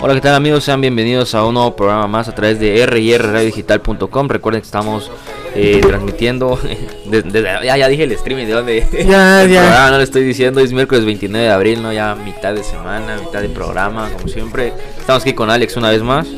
Hola, ¿qué tal amigos? Sean bienvenidos a un nuevo programa más a través de rrradiodigital.com. Recuerden que estamos eh, transmitiendo. desde, ya, ya dije el streaming de dónde. Ya, el ya. programa, no le estoy diciendo. Es miércoles 29 de abril, ¿no? Ya mitad de semana, mitad de programa, como siempre. Estamos aquí con Alex una vez más.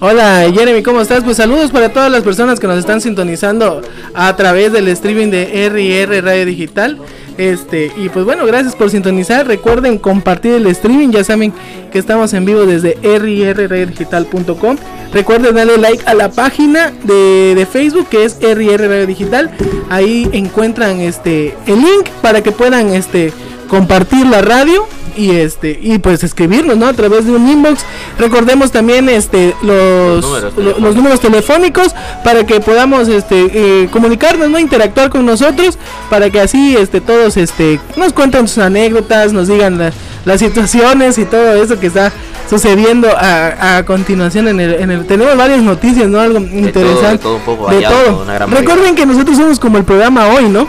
Hola Jeremy, ¿cómo estás? Pues saludos para todas las personas que nos están sintonizando a través del streaming de RR Radio Digital. Este, y pues bueno, gracias por sintonizar. Recuerden compartir el streaming, ya saben que estamos en vivo desde rrradiodigital.com. Recuerden darle like a la página de, de Facebook que es RR Radio Digital. Ahí encuentran este el link para que puedan este compartir la radio y este y pues escribirnos no a través de un inbox. Recordemos también este los Los números lo- los telefónicos. números telefónicos para que podamos este eh, comunicarnos no interactuar con nosotros para que así este todos este nos cuenten sus anécdotas nos digan la- las situaciones y todo eso que está sucediendo a, a continuación en el, en el tenemos varias noticias no algo de interesante. todo un poco, de todo. una gran recuerden que nosotros somos como el programa hoy no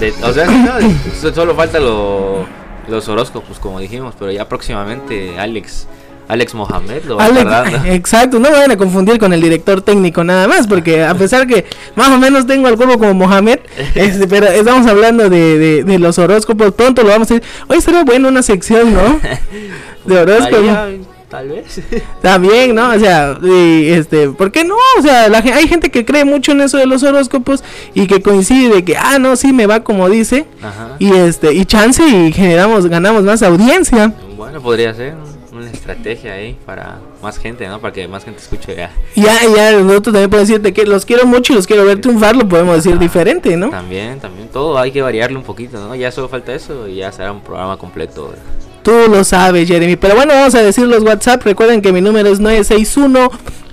de- o sea, no, solo falta lo- los horóscopos, como dijimos, pero ya próximamente Alex, Alex Mohamed lo va Alex, exacto, no me vayan a confundir con el director técnico nada más, porque a pesar que más o menos tengo al cuerpo como Mohamed, este, pero estamos hablando de, de, de los horóscopos, pronto lo vamos a decir. Hoy será bueno una sección, ¿no? De horóscopos. Tal vez. También, ¿no? O sea, y, este, ¿por qué no? O sea, la, hay gente que cree mucho en eso de los horóscopos y que coincide de que, ah, no, sí me va como dice, Ajá. y este, y chance y generamos, ganamos más audiencia. Bueno, podría ser una estrategia ahí para más gente, ¿no? Para que más gente escuche ya. Ya, ya, nosotros también podemos decirte que los quiero mucho y los quiero ver triunfar, lo podemos decir diferente, ¿no? También, también, todo hay que variarle un poquito, ¿no? Ya solo falta eso y ya será un programa completo. Tú lo sabes, Jeremy. Pero bueno, vamos a decir los WhatsApp. Recuerden que mi número es 961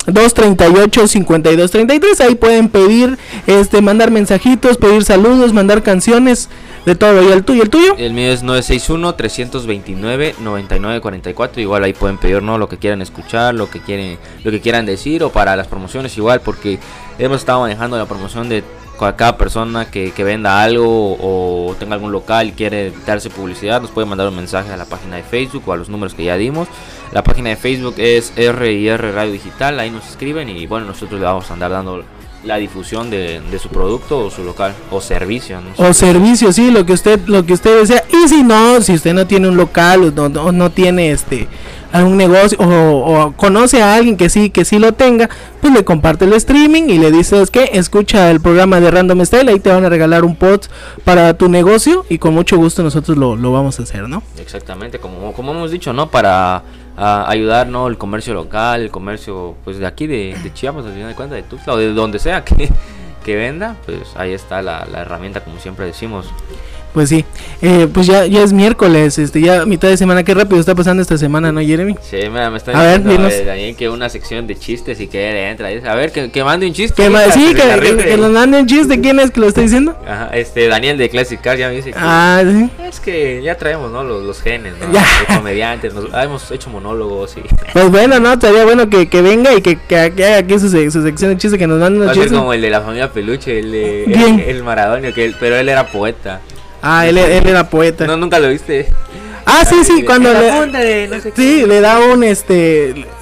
238 5233. Ahí pueden pedir, este, mandar mensajitos, pedir saludos, mandar canciones, de todo. ¿Y el tuyo? ¿El tuyo? El mío es 961-329-9944. Igual ahí pueden pedir, ¿no? Lo que quieran escuchar, lo que quieren, lo que quieran decir o para las promociones igual, porque hemos estado manejando la promoción de ca- cada persona que, que venda algo o tenga algún local y quiere darse publicidad, nos puede mandar un mensaje a la página de Facebook o a los números que ya dimos. La página de Facebook es RIR Radio Digital, ahí nos escriben y bueno, nosotros le vamos a andar dando la difusión de, de su producto o su local o servicio. ¿no? O servicio, sí, lo que usted, lo que usted desea. Y si no, si usted no tiene un local o no, no- no tiene este algún negocio o, o conoce a alguien que sí, que sí lo tenga, pues le comparte el streaming y le dices que escucha el programa de Random Style, ahí te van a regalar un pod para tu negocio y con mucho gusto nosotros lo, lo vamos a hacer, ¿no? Exactamente, como, como hemos dicho, ¿no? Para a, ayudar, ¿no? El comercio local, el comercio, pues de aquí, de, de Chiapas, al final de cuentas, de Tuxtla, o de donde sea que, que venda, pues ahí está la, la herramienta, como siempre decimos. Pues sí, eh, pues ya, ya es miércoles, este, ya mitad de semana, qué rápido está pasando esta semana, ¿no, Jeremy? Sí, mira, me está A ver, diciendo dinos. eh, Daniel que una sección de chistes y que entra. A ver, que, que mande un chiste. Que ma- sí, que, nos mande un chiste, ¿quién es que lo está diciendo? Ajá, este, Daniel de Classic Cars ya me dice que Ah, sí. es que ya traemos, ¿no? Los, los genes, ¿no? Ya. De comediantes, nos- ah, hemos hecho monólogos y... Pues bueno, no, estaría bueno que, que venga y que, que, haga aquí su, su sección de chistes, que nos mande unos chistes. como el de la familia Peluche, el de el, el Maradonio, que él- pero él era poeta. Ah, él, él era poeta. No, nunca lo viste. ah, sí, sí, cuando le... de no sé qué. Sí, le da un, este...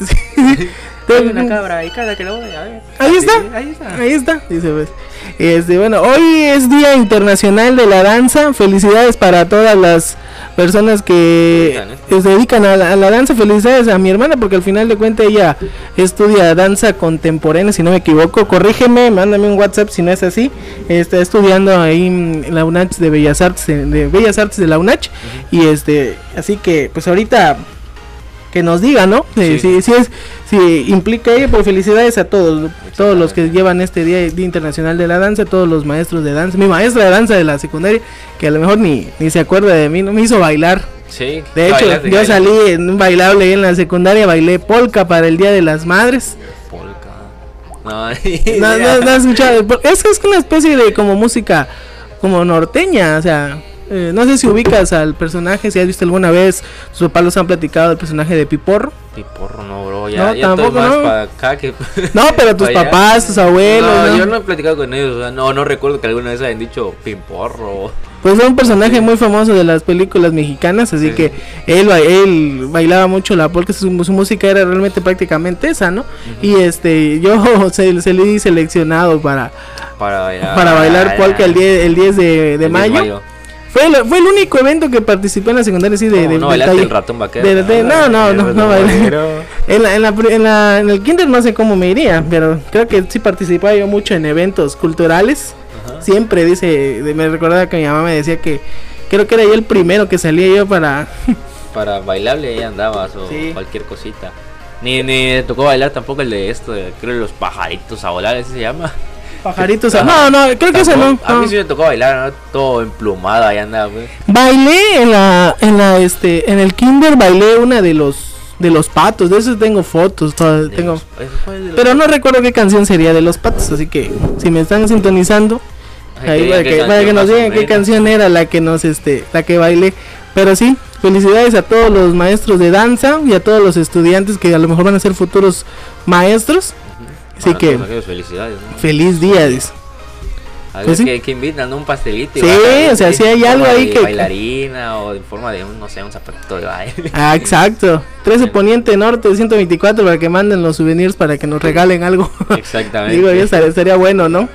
Hay una cabra y cada que lo voy a ver. Ahí Sí, está. ahí está. Ahí está, dice pues. Este, bueno, hoy es Día Internacional de la Danza. Felicidades para todas las personas que dedican, ¿eh? se dedican a la, a la danza. Felicidades a mi hermana porque al final de cuentas ella estudia danza contemporánea, si no me equivoco. Corrígeme, mándame un WhatsApp si no es así. Está estudiando ahí en la UNACH de Bellas Artes, de, de Bellas Artes de la UNACH. Y este, así que pues ahorita que nos diga, ¿no? Sí. Si, si es, si implica ella, pues felicidades a todos, todos los que llevan este día, Día Internacional de la Danza, todos los maestros de danza, mi maestra de danza de la secundaria, que a lo mejor ni, ni se acuerda de mí, no me hizo bailar. Sí. De hecho, bailaste, yo salí en un bailable en la secundaria, bailé polka para el Día de las Madres. Polka. No, No, no, no has escuchado. Es, es una especie de como música como norteña, o sea, eh, no sé si ubicas al personaje, si has visto alguna vez, sus papás los han platicado del personaje de Piporro. Piporro no, bro. Ya, No, ya más no. para acá que. No, pero tus allá. papás, tus abuelos, No, ¿no? yo no he platicado con ellos. o sea, no, no recuerdo que alguna vez hayan dicho Pimporro. pues fue un personaje muy famoso de las películas mexicanas, así que él, él bailaba mucho la polka, su, música era realmente prácticamente esa, ¿no? Y este, yo se, se le di seleccionado para, para bailar, para bailar polka el 10, el 10 de, de mayo. Fue el, fue el único evento que participé en la secundaria así de, no, no bailaste el ratón vaquero. no, no, no, no, bailé. En, la, en, la, en, la, en el kinder no sé cómo me iría, pero creo que sí participaba yo mucho en eventos culturales Siempre dice, me recordaba que mi mamá me decía que creo que era yo el primero que salía yo para... para bailable ahí andabas o cualquier cosita. Ni, ni tocó bailar tampoco el de esto, de, creo los pajaritos a volar, ese se llama. Pajaritos a... No, no, creo que ese no. A mí sí me tocó bailar, ¿no? todo emplumado ahí andaba, Bailé en la, en la, este, en el kinder bailé una de los de los patos, de eso tengo fotos, tengo, pero no recuerdo qué canción sería de los patos, así que si me están sintonizando, Ahí para, que, nos digan qué canción era la que nos este la que bailé. Pero sí, felicidades a todos los maestros de danza y a todos los estudiantes que a lo mejor van a ser futuros maestros. Así que felicidades. Feliz día. A pues que, que, invitan un pastelito. Sí, o sea, si hay algo ahí que. Bailarina o en forma de un, no sé, un zapatito de baile. Ah, exacto. 13 Poniente Norte 124 para que manden los souvenirs para que nos regalen algo. Exactamente. Digo, ya estaría bueno, ¿no?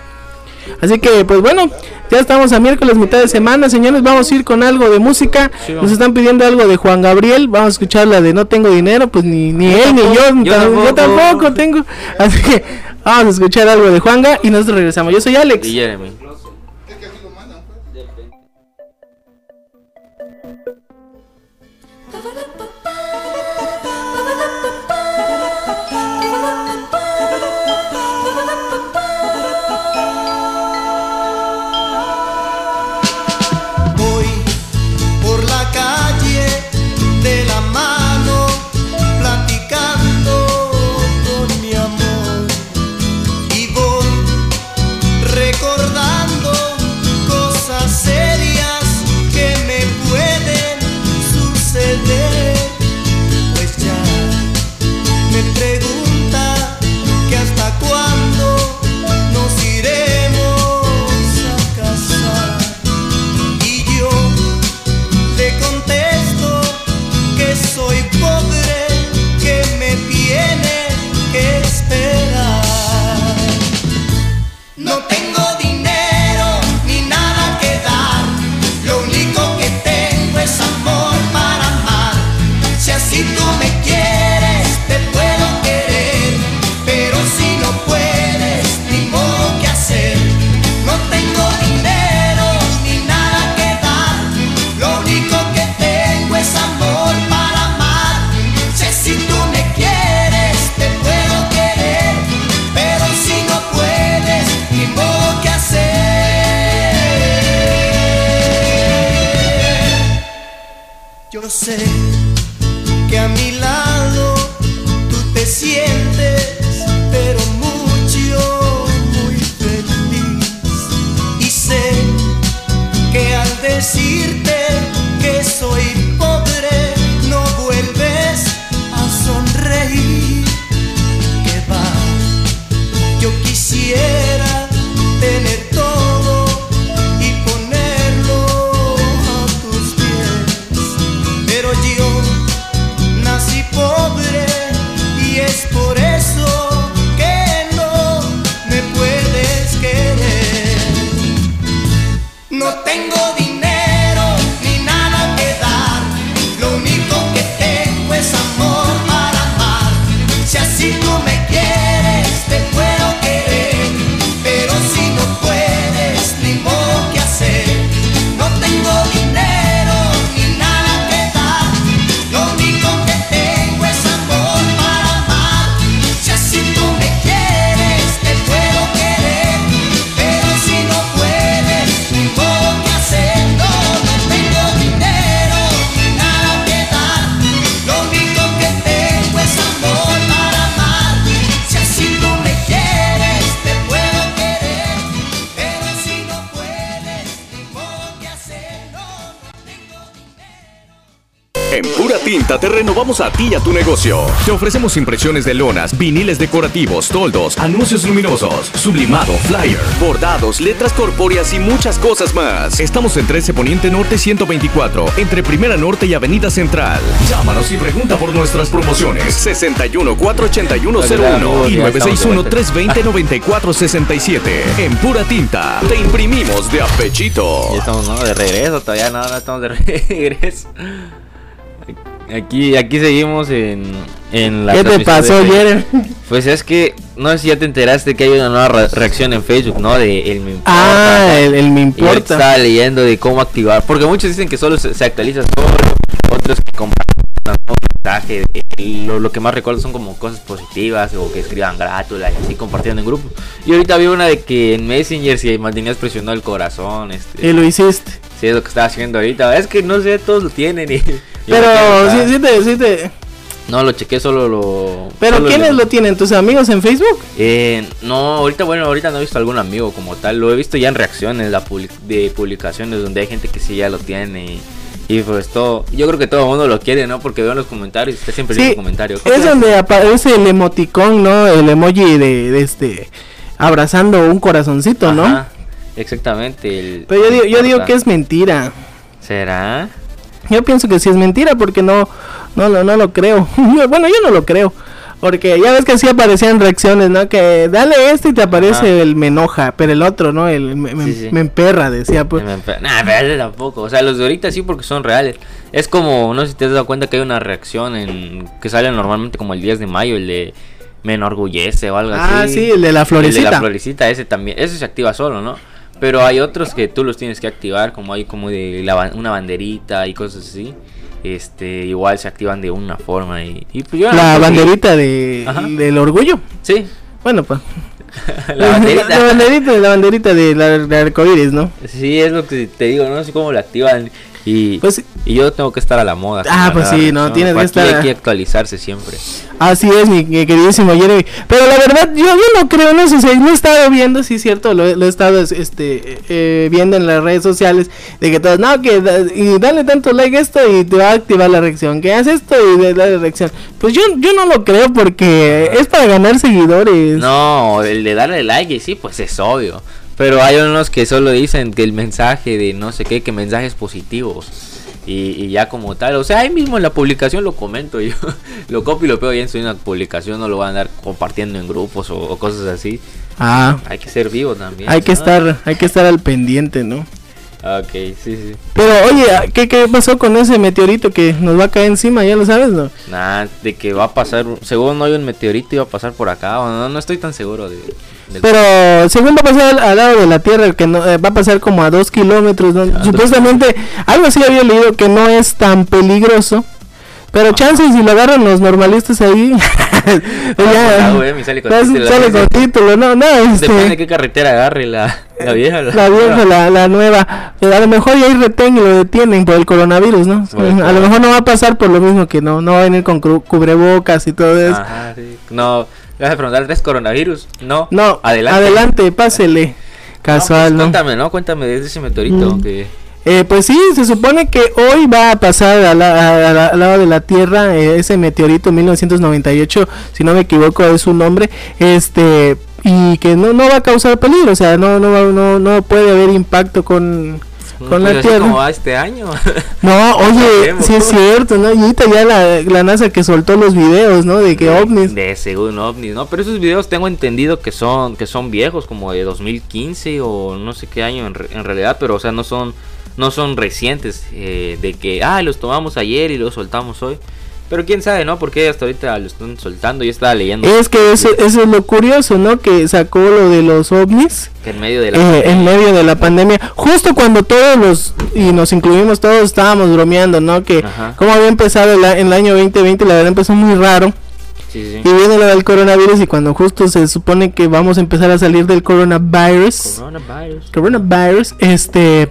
Así que, pues bueno, ya estamos a miércoles, mitad de semana, señores. Vamos a ir con algo de música. Nos están pidiendo algo de Juan Gabriel. Vamos a escuchar la de No tengo dinero. Pues ni, ni él ni yo, yo, tampoco. tengo. Así que vamos a escuchar algo de Juanga y nosotros regresamos. Yo soy Alex. Y Jeremy. say. A ti y a tu negocio. Te ofrecemos impresiones de lonas, viniles decorativos, toldos, anuncios luminosos, sublimado, flyer, bordados, letras corpóreas y muchas cosas más. Estamos en 13 Poniente Norte 124, entre Primera Norte y Avenida Central. Llámanos y pregunta por nuestras promociones. 61 481 01 y 961 320 9467. En pura tinta, te imprimimos de apechito. Ya estamos ¿no? de regreso, todavía no, no estamos de regreso. Aquí, aquí seguimos en, en la ¿Qué te pasó, Jeremy? Pues es que no sé si ya te enteraste que hay una nueva re- reacción en Facebook, ¿no? De el me importa. Ah, el, el me Y importa. estaba leyendo de cómo activar, porque muchos dicen que solo se, se actualiza solo, otros que comparten un mensaje, de- lo, lo que más recuerdo son como cosas positivas o que escriban grátula y así compartiendo en grupo. Y ahorita vi una de que en Messenger si mantenías presionado el corazón, este, Y lo hiciste. sí es lo que estaba haciendo ahorita. Es que no sé, todos lo tienen y... y Pero sí, sí te, sí te- No, lo chequé, solo lo... Pero solo ¿quiénes lo tienen? ¿Tus amigos en Facebook? Eh, no, ahorita, bueno, ahorita no he visto algún amigo como tal. Lo he visto ya en reacciones la public- de publicaciones donde hay gente que sí ya lo tiene. Y, y pues todo, yo creo que todo el mundo lo quiere, ¿no? Porque veo en los comentarios, está siempre en Sí, los comentarios. es donde aparece el emoticón, ¿no? El emoji de, de este abrazando un corazoncito, ¿no? Exactamente. el- Pero yo digo, yo digo que es mentira. ¿Será? Yo pienso que sí es mentira porque no, no, lo- no lo creo. bueno, yo no lo creo. Porque ya ves que sí aparecían reacciones, ¿no? Que dale este y te aparece Ajá. el me enoja, pero el otro, ¿no? El me, me- Sí, sí. me emperra, decía. Pues. Me empe- Nah, pero ese tampoco. O sea, los de ahorita sí porque son reales. Es como, no sé si te has dado cuenta que hay una reacción en que sale normalmente como el 10 de mayo, el de me enorgullece o algo Ah, así. sí, el de la El de florecita. la florecita, ese también, ese se activa solo, ¿no? Pero hay otros que tú los tienes que activar, como hay como de la una banderita y cosas así. Este, igual se activan de una forma y, y pues yo La banderita de, del orgullo. Sí, Bueno, pues. la banderita. La banderita, la banderita de la, de arcoíris, ¿no? Sí, es lo que te digo, no sé cómo la activan y Pues y yo tengo que estar a la moda. Ah, la pues sí, no, tienes que estar Hay que actualizarse siempre. Así es, mi queridísimo Jeremy. Pero la verdad, yo, yo no creo en eso. O sea, no he estado viendo, sí cierto, lo, he- lo he estado este, eh, viendo en las redes sociales. De que todos, no, que da- y dale tanto like a esto y te va a activar la reacción. Que haces esto y de- dale reacción. Pues yo, yo no lo creo porque es para ganar seguidores. No, el de darle like y sí, pues es obvio. Pero hay unos que solo dicen que el mensaje de no sé qué, que mensajes positivos. Y, y ya como tal, o sea, ahí mismo en la publicación lo comento yo. lo copio y lo pego ya en una publicación, no lo voy a andar compartiendo en grupos o, o cosas así. Ah, Hay que ser vivo también. hay que estar, hay que estar al pendiente, ¿no? Ok, sí, sí. Pero oye, ¿qué, ¿qué pasó con ese meteorito que nos va a caer encima? Ya lo sabes, ¿no? Nada, de que va a pasar, según no hay un meteorito iba a pasar por acá, o no, no estoy tan seguro de... Pero según va a pasar al, lado de la Tierra, que no, eh, va a pasar como a dos kilómetros. Supuestamente, algo así había leído que no es tan peligroso. Pero chances si lo agarran los normalistas ahí. ya, güey, me sale con ya título, sale ¿no? con título, no, no, este, Depende de qué carretera agarre la, la vieja. la vieja, la, la nueva. Pero a lo mejor ya hay retén y lo detienen por el coronavirus, ¿no? A lo mejor no va a pasar por lo mismo que no, no va a venir con cubrebocas y todo eso. Ajá, sí. No, le vas a preguntar, ¿tres coronavirus? No. No, adelante. adelante, pásele. Casual, pues, ¿no? Cuéntame, ¿no? Cuéntame de ese meteorito Mm. que... Eh, pues sí, se supone que hoy va a pasar a la- al lado de la Tierra eh, ese meteorito 1998, si no me equivoco es su nombre, este y que no, no va a causar peligro, o sea, no no va- no, no puede haber impacto con, con pues la así Tierra. como va este año. No, oye, sí es cierto, ¿no? Y ahorita ya la, la NASA que soltó los videos, ¿no? De que ovnis. De según ovnis, ¿no? Pero esos videos tengo entendido que son que son viejos, como de 2015 o no sé qué año en, re- en realidad, pero o sea, no son no son recientes eh, de que, ah, los tomamos ayer y los soltamos hoy. Pero quién sabe, ¿no? Porque hasta ahorita lo están soltando. Yo estaba leyendo Es que eso, eso es lo curioso, ¿no? Que sacó lo de los ovnis. que en medio de la... eh, en medio de la pandemia, justo cuando todos los, y nos incluimos todos, estábamos bromeando, ¿no? Que Ajá. como había empezado el, a- el año 2020, la verdad empezó muy raro, Sí, sí. y viene lo del coronavirus, y cuando justo se supone que vamos a empezar a salir del coronavirus, Coronavirus. coronavirus, este,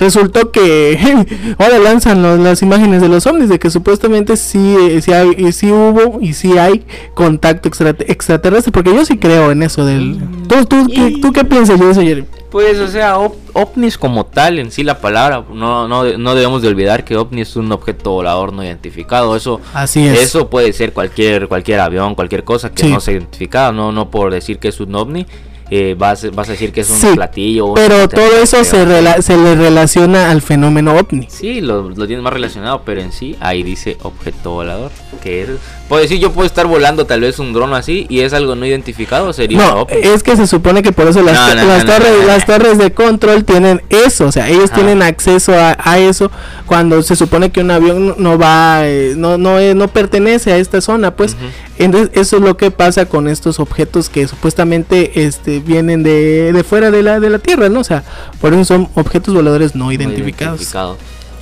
resultó que ahora lanzan los- las imágenes de los ovnis, de que supuestamente sí, eh, sí, hay- y sí hubo y sí hay contacto extra- extraterrestre, porque yo sí creo en eso del... ¿Tú, tú, qué, ¿tú qué piensas de eso, Jeremy? Pues, o sea, ovnis como tal, en sí la palabra, no, no, no debemos de olvidar que ovni es un objeto volador no identificado. Eso, Así es. eso puede ser cualquier, cualquier avión, cualquier cosa que no sea identificado, no, no por decir que es un ovni. Eh, vas, vas, a decir que es un platillo. Pero todo eso se, se le relaciona al fenómeno ovni. Sí, lo, lo tiene más relacionado, pero en sí ahí dice objeto volador. Que es, puedo decir, yo puedo estar volando tal vez un dron así y es algo no identificado, sería No, es que se supone que por eso las, las, torres, las torres de control tienen eso, o sea, ellos tienen acceso a, eso cuando se supone que un avión no va, eh, no, no, eh, no pertenece a esta zona, pues. Entonces, eso es lo que pasa con estos objetos que supuestamente este, vienen de, de fuera de la, de la Tierra, ¿no? O sea, por eso son objetos voladores no, identificados.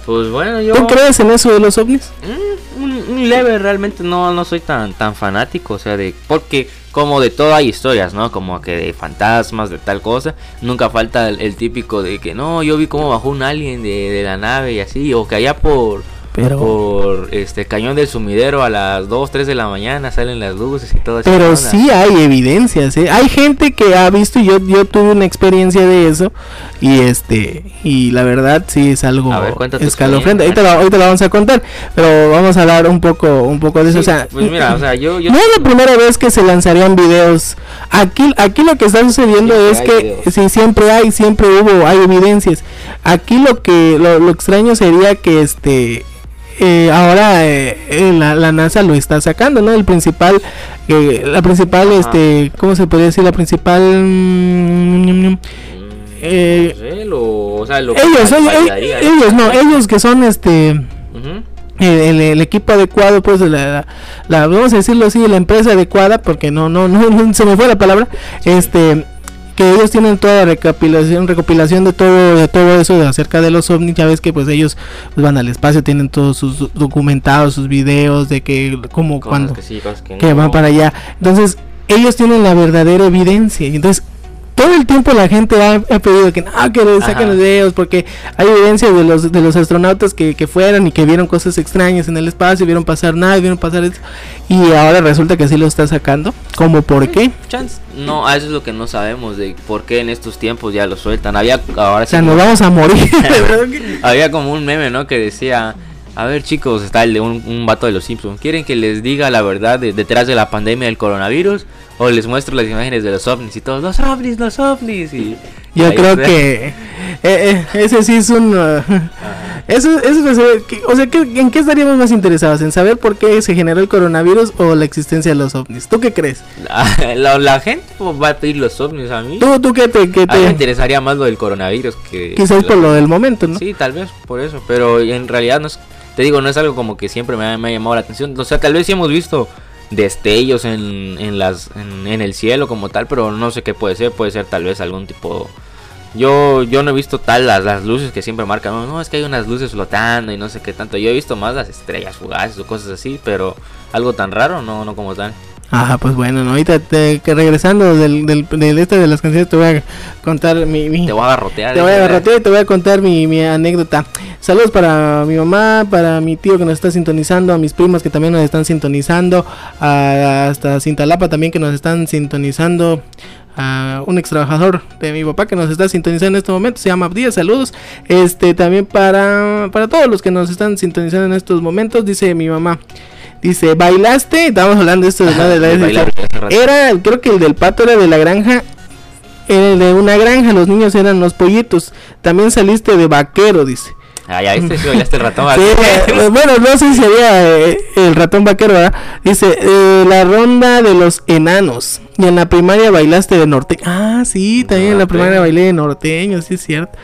Pues bueno, yo... ¿Tú crees en eso de los ovnis? Mm, un, leve, realmente no, no soy tan, tan fanático, o sea, de... Porque como de todo hay historias, ¿no? Como que de fantasmas, de tal cosa. Nunca falta el, típico de que no, yo vi cómo bajó un alien de, de la nave y así. O que allá por por este cañón del sumidero a las 2, 3 de la mañana salen las luces y todo eso. Pero sí hay evidencias, ¿eh? hay gente que ha visto, yo yo tuve una experiencia de eso y este y la verdad sí es algo escalofriante. Ahorita lo, ahorita lo vamos a contar, pero vamos a hablar un poco un poco de eso, o sea, pues mira, o sea, yo, no es la primera vez que se lanzarían videos. Aquí aquí lo que está sucediendo es que sí siempre hay, siempre hubo, hay evidencias. Aquí lo que lo, lo extraño sería que este eh, ahora eh, eh, la, NASA lo está sacando, ¿no? El principal, la principal, este, ¿cómo se podría decir? La principal... ellos, ellos, no, ellos que son este... el, equipo adecuado pues la, la, vamos a decirlo así la empresa adecuada porque no no no se me fue la palabra este que ellos tienen toda la recopilación, recopilación de todo, de todo eso de acerca de los ovnis, ya ves que pues ellos pues, van al espacio, tienen todos sus documentados, sus videos de que como cuando que, van para allá. Entonces, ellos tienen la verdadera evidencia. Y entonces todo el tiempo la gente ha, pedido que no, que le saquen los videos porque hay evidencia de los de los astronautas que, que fueron y que vieron cosas extrañas en el espacio, vieron pasar nada, vieron pasar eso, y ahora resulta que sí lo está sacando. ¿Cómo por qué? Chance. No, eso es lo que no sabemos de por qué en estos tiempos ya lo sueltan. Había ahora O sea, nos vamos a morir. Había como un meme, ¿no? Que decía a ver chicos, está el de un, un vato de los Simpsons. ¿Quieren que les diga la verdad detrás de la pandemia del coronavirus? O les muestro las imágenes de los ovnis y todos, los ovnis, los ovnis. Y, Yo creo que eh, eh, ese sí es un... Uh, eso, eso o sea, ¿en qué estaríamos más interesados? ¿En saber por qué se generó el coronavirus o la existencia de los ovnis? ¿Tú qué crees? La, gente va a pedir los ovnis a mí. ¿Tú, tú qué te, qué te... A mí me interesaría más lo del coronavirus que... Quizás por lo del momento, ¿no? Sí, tal vez por eso, pero en realidad no es... Te digo, no es algo como que siempre me ha, me ha llamado la atención. O sea, tal vez sí hemos visto destellos en, en las en, el cielo como tal, pero no sé qué puede ser, puede ser tal vez algún tipo yo yo no he visto tal las, las luces que siempre marcan, no, es que hay unas luces flotando y no sé qué tanto. Yo he visto más las estrellas fugaces o cosas así, pero algo tan raro no no como tal. Ajá, pues bueno, ¿no? ahorita te, que regresando del, del, del, este de las canciones te voy a contar mi... mi te voy a agarrotear. Te voy a ¿eh? agarrotear y te voy a contar mi, mi, anécdota. Saludos para mi mamá, para mi tío que nos está sintonizando, a mis primas que también nos están sintonizando, a, hasta Cintalapa también que nos están sintonizando, a un ex trabajador de mi papá que nos está sintonizando en este momento, se llama Abdías, saludos. Este también para, para todos los que nos están sintonizando en estos momentos, dice mi mamá. Dice, ¿bailaste? Estábamos hablando de esto de, la Era, creo que el del pato era de la granja. El de una granja, los niños eran los pollitos. También saliste de vaquero, dice. Ah, ya viste, si el ratón vaquero. Eh, bueno, no sé si había eh, el ratón vaquero, ¿verdad? Dice, eh, la ronda de los enanos. Y en la primaria bailaste de norteño. Ah, sí, también en la primaria bailé de norteño, sí es cierto.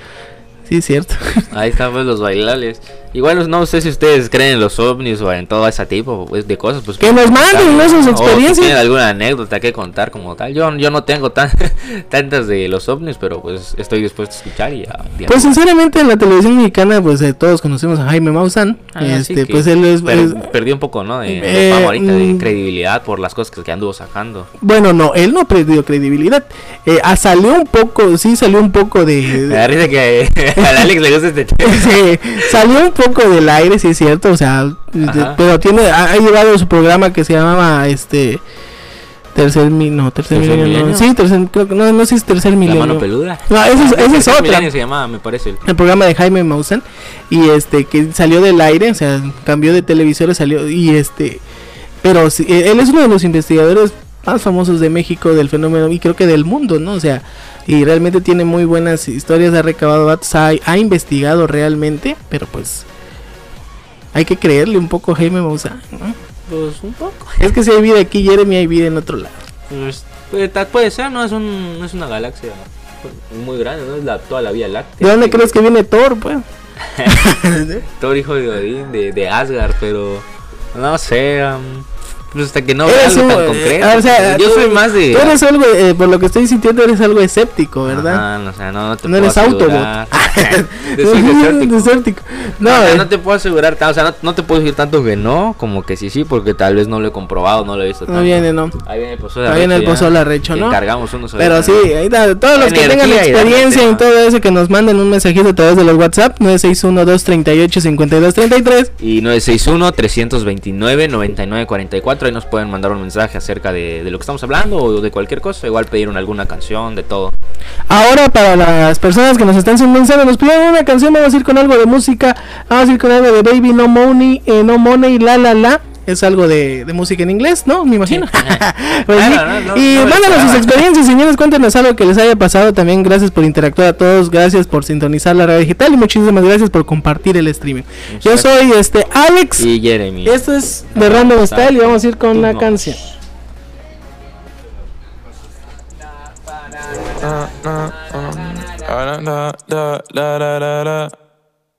Sí es cierto. Ahí están pues los bailables. Igual no sé si ustedes creen en los ovnis o en todo ese tipo pues, de cosas. Pues, que nos manden ¿no? sus experiencias. tienen alguna anécdota que contar como tal. Yo, yo no tengo tan, tantas de los ovnis, pero pues estoy dispuesto a escuchar y a... Pues sinceramente en la televisión mexicana pues eh, todos conocemos a Jaime Maussan. Ah, este, pues él es... perdió un poco, ¿no? De, de, eh, ahorita, de mm. credibilidad por las cosas que, anduvo sacando. Bueno, no, él no perdió credibilidad. Eh, ah, salió un poco, sí salió un poco de... Me da risa que a Alex le gusta este tema. sí, salió un poco poco del aire, sí es cierto, o sea, pero tiene, ha, llevado su programa que se llamaba, este, Tercer mi, no, tercer, ¿Tercer milenio, no. Sí, tercer, creo que no, no sé si es tercer La milenio. mano peluda. No, esa es, esa es Tercer otra. Se llamaba, me parece. el- el programa de Jaime Maussan y este que salió del aire, o sea, cambió de televisores, salió y este pero sí, eh, él es uno de los investigadores más famosos de México del fenómeno y creo que del mundo, ¿no? O sea, y realmente tiene muy buenas historias, ha recabado datos, ha, ha investigado realmente, pero pues hay que creerle un poco a Jaime Maussan, ¿no? Pues un poco. Es que si hay vida aquí, Jeremy, hay vida en otro lado. Pues, puede, puede ser, no es, un, no es una galaxia muy grande, no es la, toda la Vía Láctea. ¿De dónde crees que viene Thor, pues? Thor, hijo de Odín, de, de Asgard, pero no sé. um, pues hasta que no vea algo un- tan eh, concreto. o sea, yo tú- soy más de. Tú eres algo, eh, por lo que estoy sintiendo, eres algo escéptico, ¿verdad? Ajá, no, o sea, no, no te No puedo eres Autobot. asegurar. Soy desértico. Desértico. No, No, eh, no te puedo asegurar, o sea, no, no te puedo decir tanto que no, como que sí, sí, porque tal vez no lo he comprobado, no lo he visto no tanto. viene, no. Ahí viene el pozole Ahí viene el pozole arrecho, ¿no? Encargamos unos Pero sí, ahí está, todos los que tengan experiencia en todo eso, que nos manden un mensajito a través de los WhatsApp 961-238-5233. Y 961-329-9944. Ahí nos pueden mandar un mensaje acerca de, de lo que estamos hablando o de cualquier cosa. Igual pidieron alguna canción, de todo. Ahora, para las personas que nos están sintonizando, nos pidieron una canción. Vamos a ir con algo de música. Vamos a ir con algo de Baby No Money, eh, No Money, La La La. Es algo de, de música en inglés, ¿no? Me imagino. Pues sí. Claro, no, no, y no mándanos sus experiencias, señores. Cuéntenos algo que les haya pasado. También gracias por interactuar a todos. Gracias por sintonizar la radio digital. Y muchísimas gracias por compartir el streaming. Yo soy este Alex. Y Jeremy. Esto es de Random Style y vamos a ir con la Turnos. canción.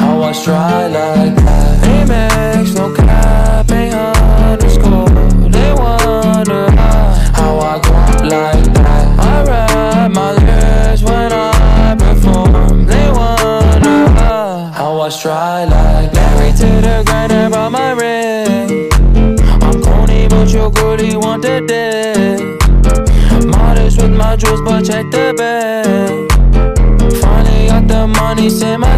I stride like that Amex, no cap, ain't underscore. They wonder how, I go like that. I rap my lyrics when I perform. They wonder how, I stride like that Married to the grind and brought my ring. I'm corny but your girlie want the dick. Modest with my jewels but check the bag. Finally got the money, say my.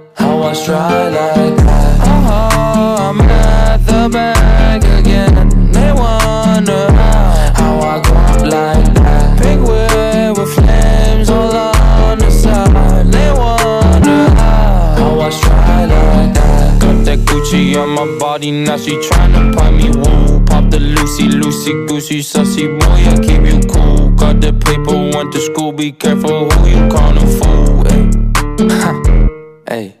I stride like that. Oh, I'm at the bank again. They wonder how, how I go up like that. Big wheel with flames all on the side. They wonder how, how I stride like that. Got that Gucci on my body, now she tryna buy me woo. Pop the Lucy, Lucy, Goosey, sussy boy, I keep you cool. Got the paper, went to school, be careful who you callin' fool. Eh? Hey. Hey.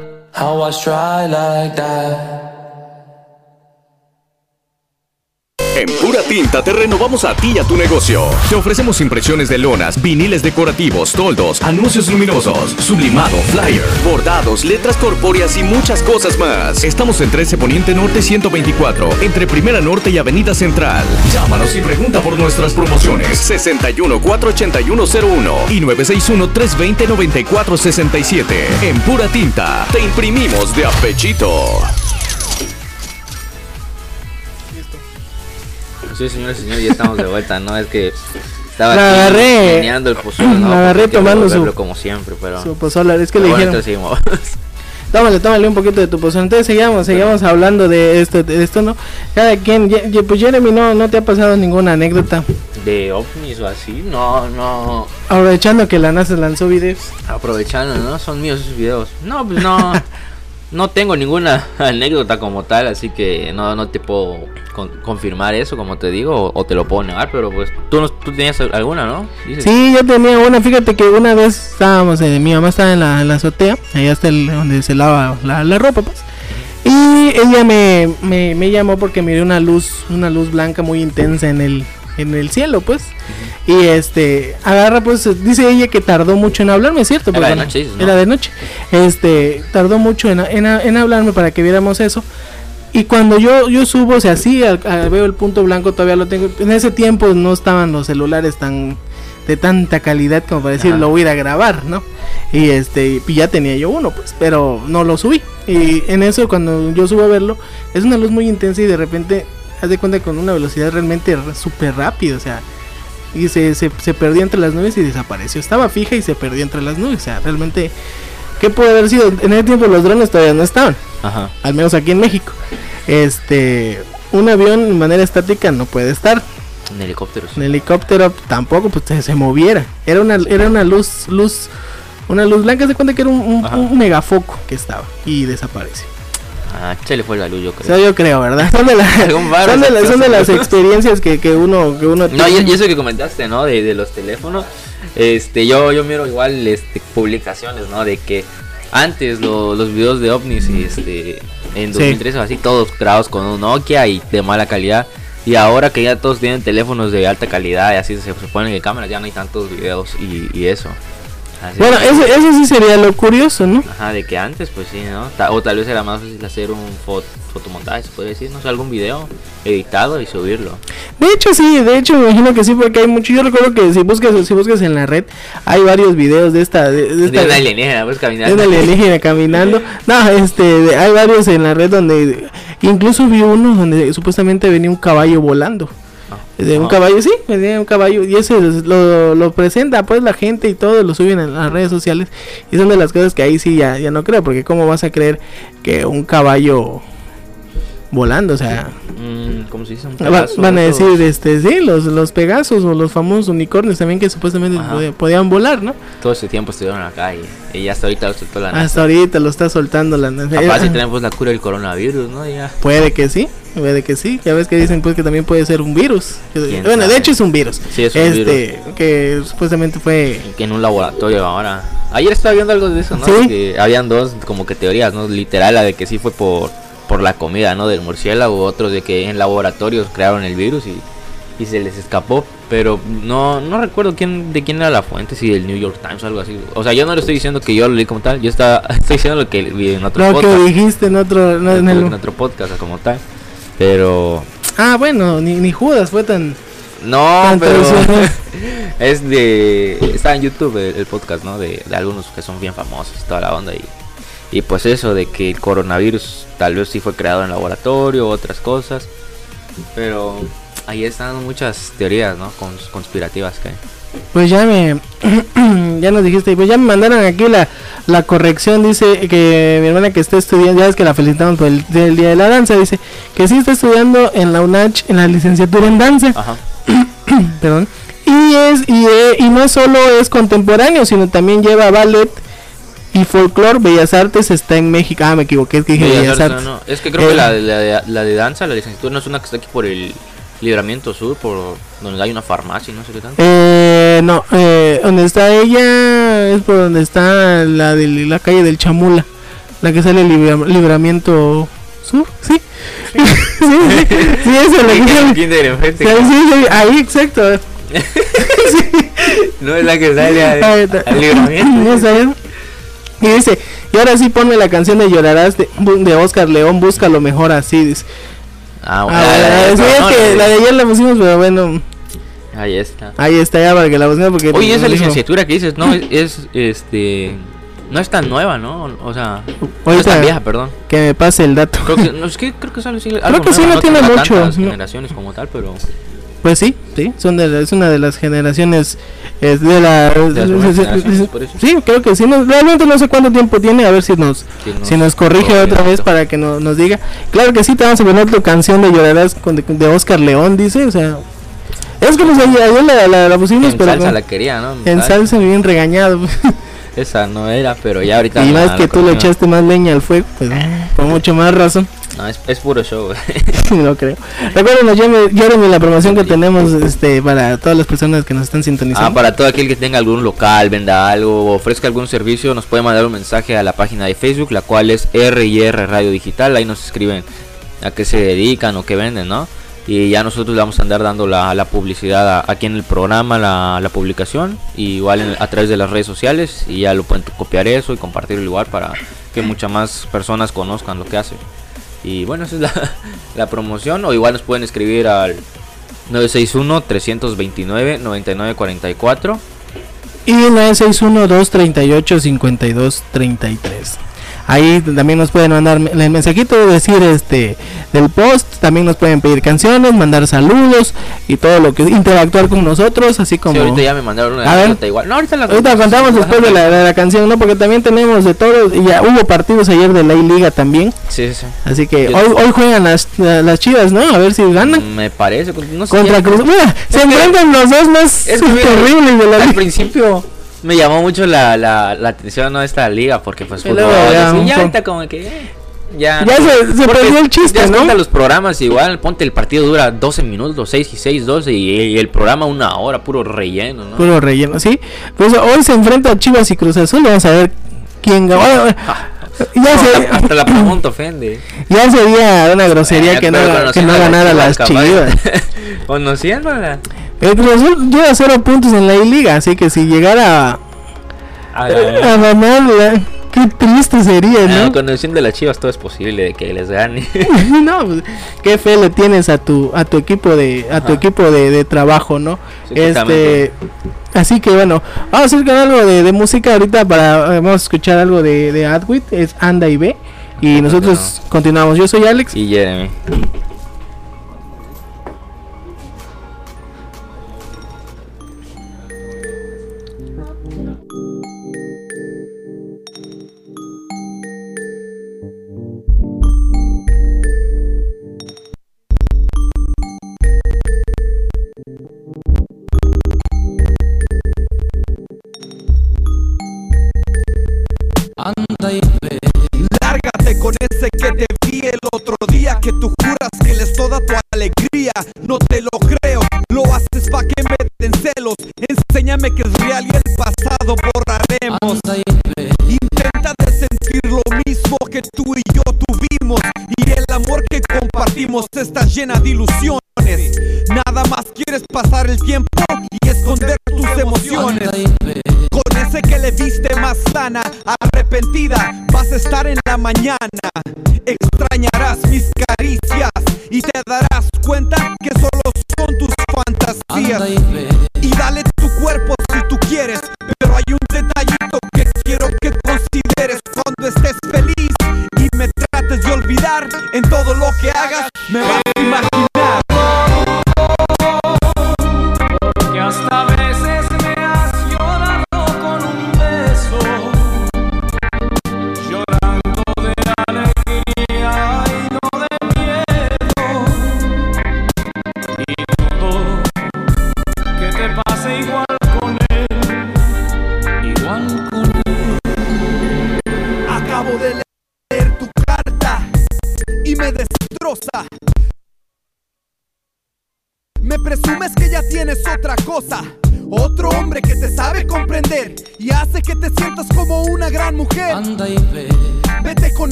How I stride like that. En pura tinta te renovamos a ti y a tu negocio. Te ofrecemos impresiones de lonas, viniles decorativos, toldos, anuncios luminosos, sublimado, flyer, bordados, letras corpóreas y muchas cosas más. Estamos en 13 Poniente Norte 124, entre Primera Norte y Avenida Central. Llámanos y pregunta por nuestras promociones. 61 481 01 y 961 320 9467. En pura tinta, te imprimimos de apechito. Sí, señores y señores, ya estamos de vuelta, ¿no? Es que Estaba La agarré- el pozole, ¿no? la agarré tomando su- como siempre, pero... Su pozole, es que pero le bueno, dijeron, tómale, tómale un poquito de tu pozole. Entonces seguimos, seguimos hablando de esto, de esto, ¿no? Cada quien, ye- pues Jeremy, no, no te ha pasado ninguna anécdota. de ovnis o así, no, no. Aprovechando que la NASA lanzó videos. Aprovechando, ¿no? Son míos esos videos. No, pues no. no tengo ninguna anécdota como tal, así que no, no te puedo con- confirmar eso, como te digo, o, te lo puedo negar, pero pues tú, tú tenías alguna, ¿no? Sí, yo tenía una, fíjate que una vez estábamos, eh, mi mamá estaba en la, azotea, allá está el, donde se lava la, la ropa, pues. Y ella me, me, me llamó porque miré una luz, una luz blanca muy intensa en el, en el cielo, pues. Y este, agarra, pues, dice ella que tardó mucho en hablarme, ¿cierto? Era de noche. Era de noche. Este, tardó mucho en, en, en hablarme para que viéramos eso. Y cuando yo, yo subo, o sea, sí, al- al- veo el punto blanco, todavía lo tengo. En ese tiempo no estaban los celulares tan de tanta calidad como para decir, Ajá. lo voy a ir a grabar, ¿no? Y este, y ya tenía yo uno, pues, pero no lo subí. Y en eso, cuando yo subo a verlo, es una luz muy intensa y de repente, haz de cuenta con una velocidad realmente súper rápida, o sea, y se, se, se perdió entre las nubes y desapareció. Estaba fija y se perdió entre las nubes, o sea, realmente, ¿qué puede haber sido? En ese tiempo los drones todavía no estaban Ajá. al menos aquí en México. Este, un avión de manera estática no puede estar, En helicópteros. un helicóptero tampoco, pues se, se moviera. Era una, era una luz, luz, una luz blanca, se cuenta que era un, un- Ajá. un megafoco que estaba y desapareció. Ah, se le fue la luz, yo O creo. sea, yo creo, ¿verdad? Son de, la- son de, la- sacó son de su- las experiencias que, que uno, que uno No, y, tiene. y eso que comentaste, ¿no? De, de los teléfonos. Este, yo, yo miro igual este, publicaciones, ¿no? De que antes lo- los videos de ovnis, este, en Sí. 2013 o así, todos grabados con un Nokia y de mala calidad. Y ahora que ya todos tienen teléfonos de alta calidad y así se, se ponen en cámaras, ya no hay tantos videos y, y eso. Así Bueno, que- eso, eso sí sería lo curioso, ¿no? Ajá, de que antes, pues sí, ¿no? O tal vez era más fácil hacer un fo- fotomontaje, se puede decir, no sé, algún video editado y subirlo. De hecho sí, de hecho me imagino que sí, porque hay mucho. Yo recuerdo que si buscas, si buscas en la red, hay varios videos de esta, de, de De esta una alienígena, pues de caminando. una alienígena caminando. No, este, de- hay varios en la red donde, incluso vi uno donde supuestamente venía un caballo volando. De un caballo, sí, venía un caballo y ese lo, lo presenta pues la gente y todo, lo suben en las redes sociales y son de las cosas que ahí sí ya, ya no creo, porque cómo vas a creer que un caballo volando, o sea, Mm, ¿Cómo se dice? Pedazo van a de decir, este, sí, los, los Pegasos o los famosos unicornios también que supuestamente podían, podían volar, ¿no? Todo ese tiempo estuvieron acá y, y hasta ahorita lo soltó la NASA. Hasta ahorita lo está soltando la Capaz si eh, tenemos la cura del coronavirus, ¿no? Ya. Puede que sí, puede que sí. Ya ves que dicen pues que también puede ser un virus. ¿Quién Bueno, de hecho es un virus. Sí, es un este, que supuestamente fue Que en un laboratorio ahora. Ayer estaba viendo algo de eso, ¿no? Sí. Que habían dos como que teorías, ¿no? Literal, la de que sí fue por, por la comida, ¿no? Del murciélago, otros de que en laboratorios crearon el virus y, y se les escapó. Pero no, no recuerdo quién de quién era la fuente, si del New York Times o algo así. O sea, yo no le estoy diciendo que yo lo leí como tal, yo estaba, estoy diciendo lo que vi en otro lo que podcast. dijiste en otro no, en el- en otro podcast como tal. Pero Ah, bueno, ni, ni Judas fue tan no, pero es de está en YouTube el, el podcast, ¿no? De, de algunos que son bien famosos y toda la onda y y pues eso de que el coronavirus tal vez sí fue creado en laboratorio, otras cosas. Pero ahí están muchas teorías, ¿no? Cons- conspirativas que hay. Pues ya me ya nos dijiste, pues ya me mandaron aquí la, la corrección, dice que mi hermana que está estudiando, ya es que la felicitamos por el, día de la danza, dice que sí está estudiando en la UNACH en la licenciatura en danza. Ajá. perdón. Y es y, eh, y no solo es contemporáneo, sino también lleva ballet y folclore, bellas artes está en México. Ah, me equivoqué, es que dije Bellas bellas Artes, artes. no, no. Es que creo Eh, que la, de- la, la de danza, la licenciatura no es una que está aquí por el Libramiento Sur, por donde hay una farmacia no sé qué tanto. Eh, no, eh, donde está ella es por donde está la de la calle del Chamula, la que sale libra- libramiento sur, sí. sí, sí, sí, que Sí, sí, sí, ahí exacto. No es la que sale al, al libramiento. Y dice, y ahora sí ponme la canción de Llorarás de, de Oscar León, busca lo mejor así, dice. Ah, Ah, bueno, la- que de- la de ayer la pusimos, pero bueno, Ahí está. ahí está ya para que la pusimos porque... Oye, esa licenciatura que dices, no, es, es, este. No es tan nueva, ¿no? O sea, no es tan vieja, perdón. Que me pase el dato. Creo que, no, es que creo que sale sí, algo que sí, no tiene mucho, no. generaciones como tal, pero. Pues sí, sí, son de, es una de las generaciones de la... De. Sí, creo que sí. No, realmente no sé cuánto tiempo tiene, a ver si nos, Si nos si nos corrige otra vez para que no- nos diga. Claro que sí, te vamos a poner tu canción de Llorarás con, de, de Oscar León, dice, o sea... Es que ayer, ayer la, la, la pusimos, En pero salsa con- la quería, ¿no? en salsa bien regañado. Esa no era, pero ya ahorita. y la- más que la tú le echaste más leña al fuego, pues por mucho más razón. No, es, es puro show. No creo. Recuerden, Jeremy, la promoción que tenemos este para todas las personas que nos están sintonizando. Ah, para todo aquel que tenga algún local, venda algo, ofrezca algún servicio, nos puede mandar un mensaje a la página de Facebook, la cual es R&R Radio Digital. Ahí nos escriben a qué se dedican o qué venden, ¿no? Y ya nosotros le vamos a andar dando la, la publicidad aquí en el programa, la, la publicación, y igual en- a través de las redes sociales, y ya lo pueden copiar eso y compartirlo igual para que muchas más personas conozcan lo que hace. Y bueno, esa es la, promoción, o igual nos pueden escribir al 961-329-9944. Y 961-238-5233. Ahí también nos pueden mandar el mensajito, decir este del post. También nos pueden pedir canciones, mandar saludos y todo lo que interactuar con nosotros, así como. Sí, ahorita ya me mandaron una anécdota igual. No, ahorita la Ahorita contamos después de la, de la canción, ¿no? Porque también tenemos de todo. Y ya hubo partidos ayer de la I-Liga también. Sí, sí, sí. Así que hoy, hoy juegan las, las chivas, ¿no? A ver si ganan. Me parece. No sé Contra Cruz. Mira, se que- enfrentan los dos más es que terribles de la Al liga. principio me llamó mucho la, la, la atención ¿no? esta liga porque pues Y fútbol, luego ya así, ya ahorita como que eh, ya, Ya se, se perdió el te chiste, das ¿no? cuenta los programas igual, ponte el partido dura 12 minutos, 6 y 6, 12 y, y el programa una hora, puro relleno, ¿no? Puro relleno, sí. Pues hoy se enfrenta Chivas y Cruz Azul. Vamos a ver quién gana. Bueno, ya, se, Hasta la pregunta ofende. ya sería una grosería Eh, que no, pero que no a ganara las. Chivas. Conociéndola. El Cruz Azul lleva cero puntos en la I-Liga, así que si llegara a, A la- a ganarla, qué triste sería, Ah, ¿no? conociendo a las chivas todo es posible de que les gane. no, pues, qué fe le tienes a tu a tu equipo de a tu Ajá. equipo de, de trabajo, ¿no? Sí, este así que bueno, vamos a ir con algo de, de música ahorita para eh, vamos a escuchar algo de de Adwit, es Anda y ve y ¿por nosotros qué continuamos. Yo soy Alex. y Jeremy.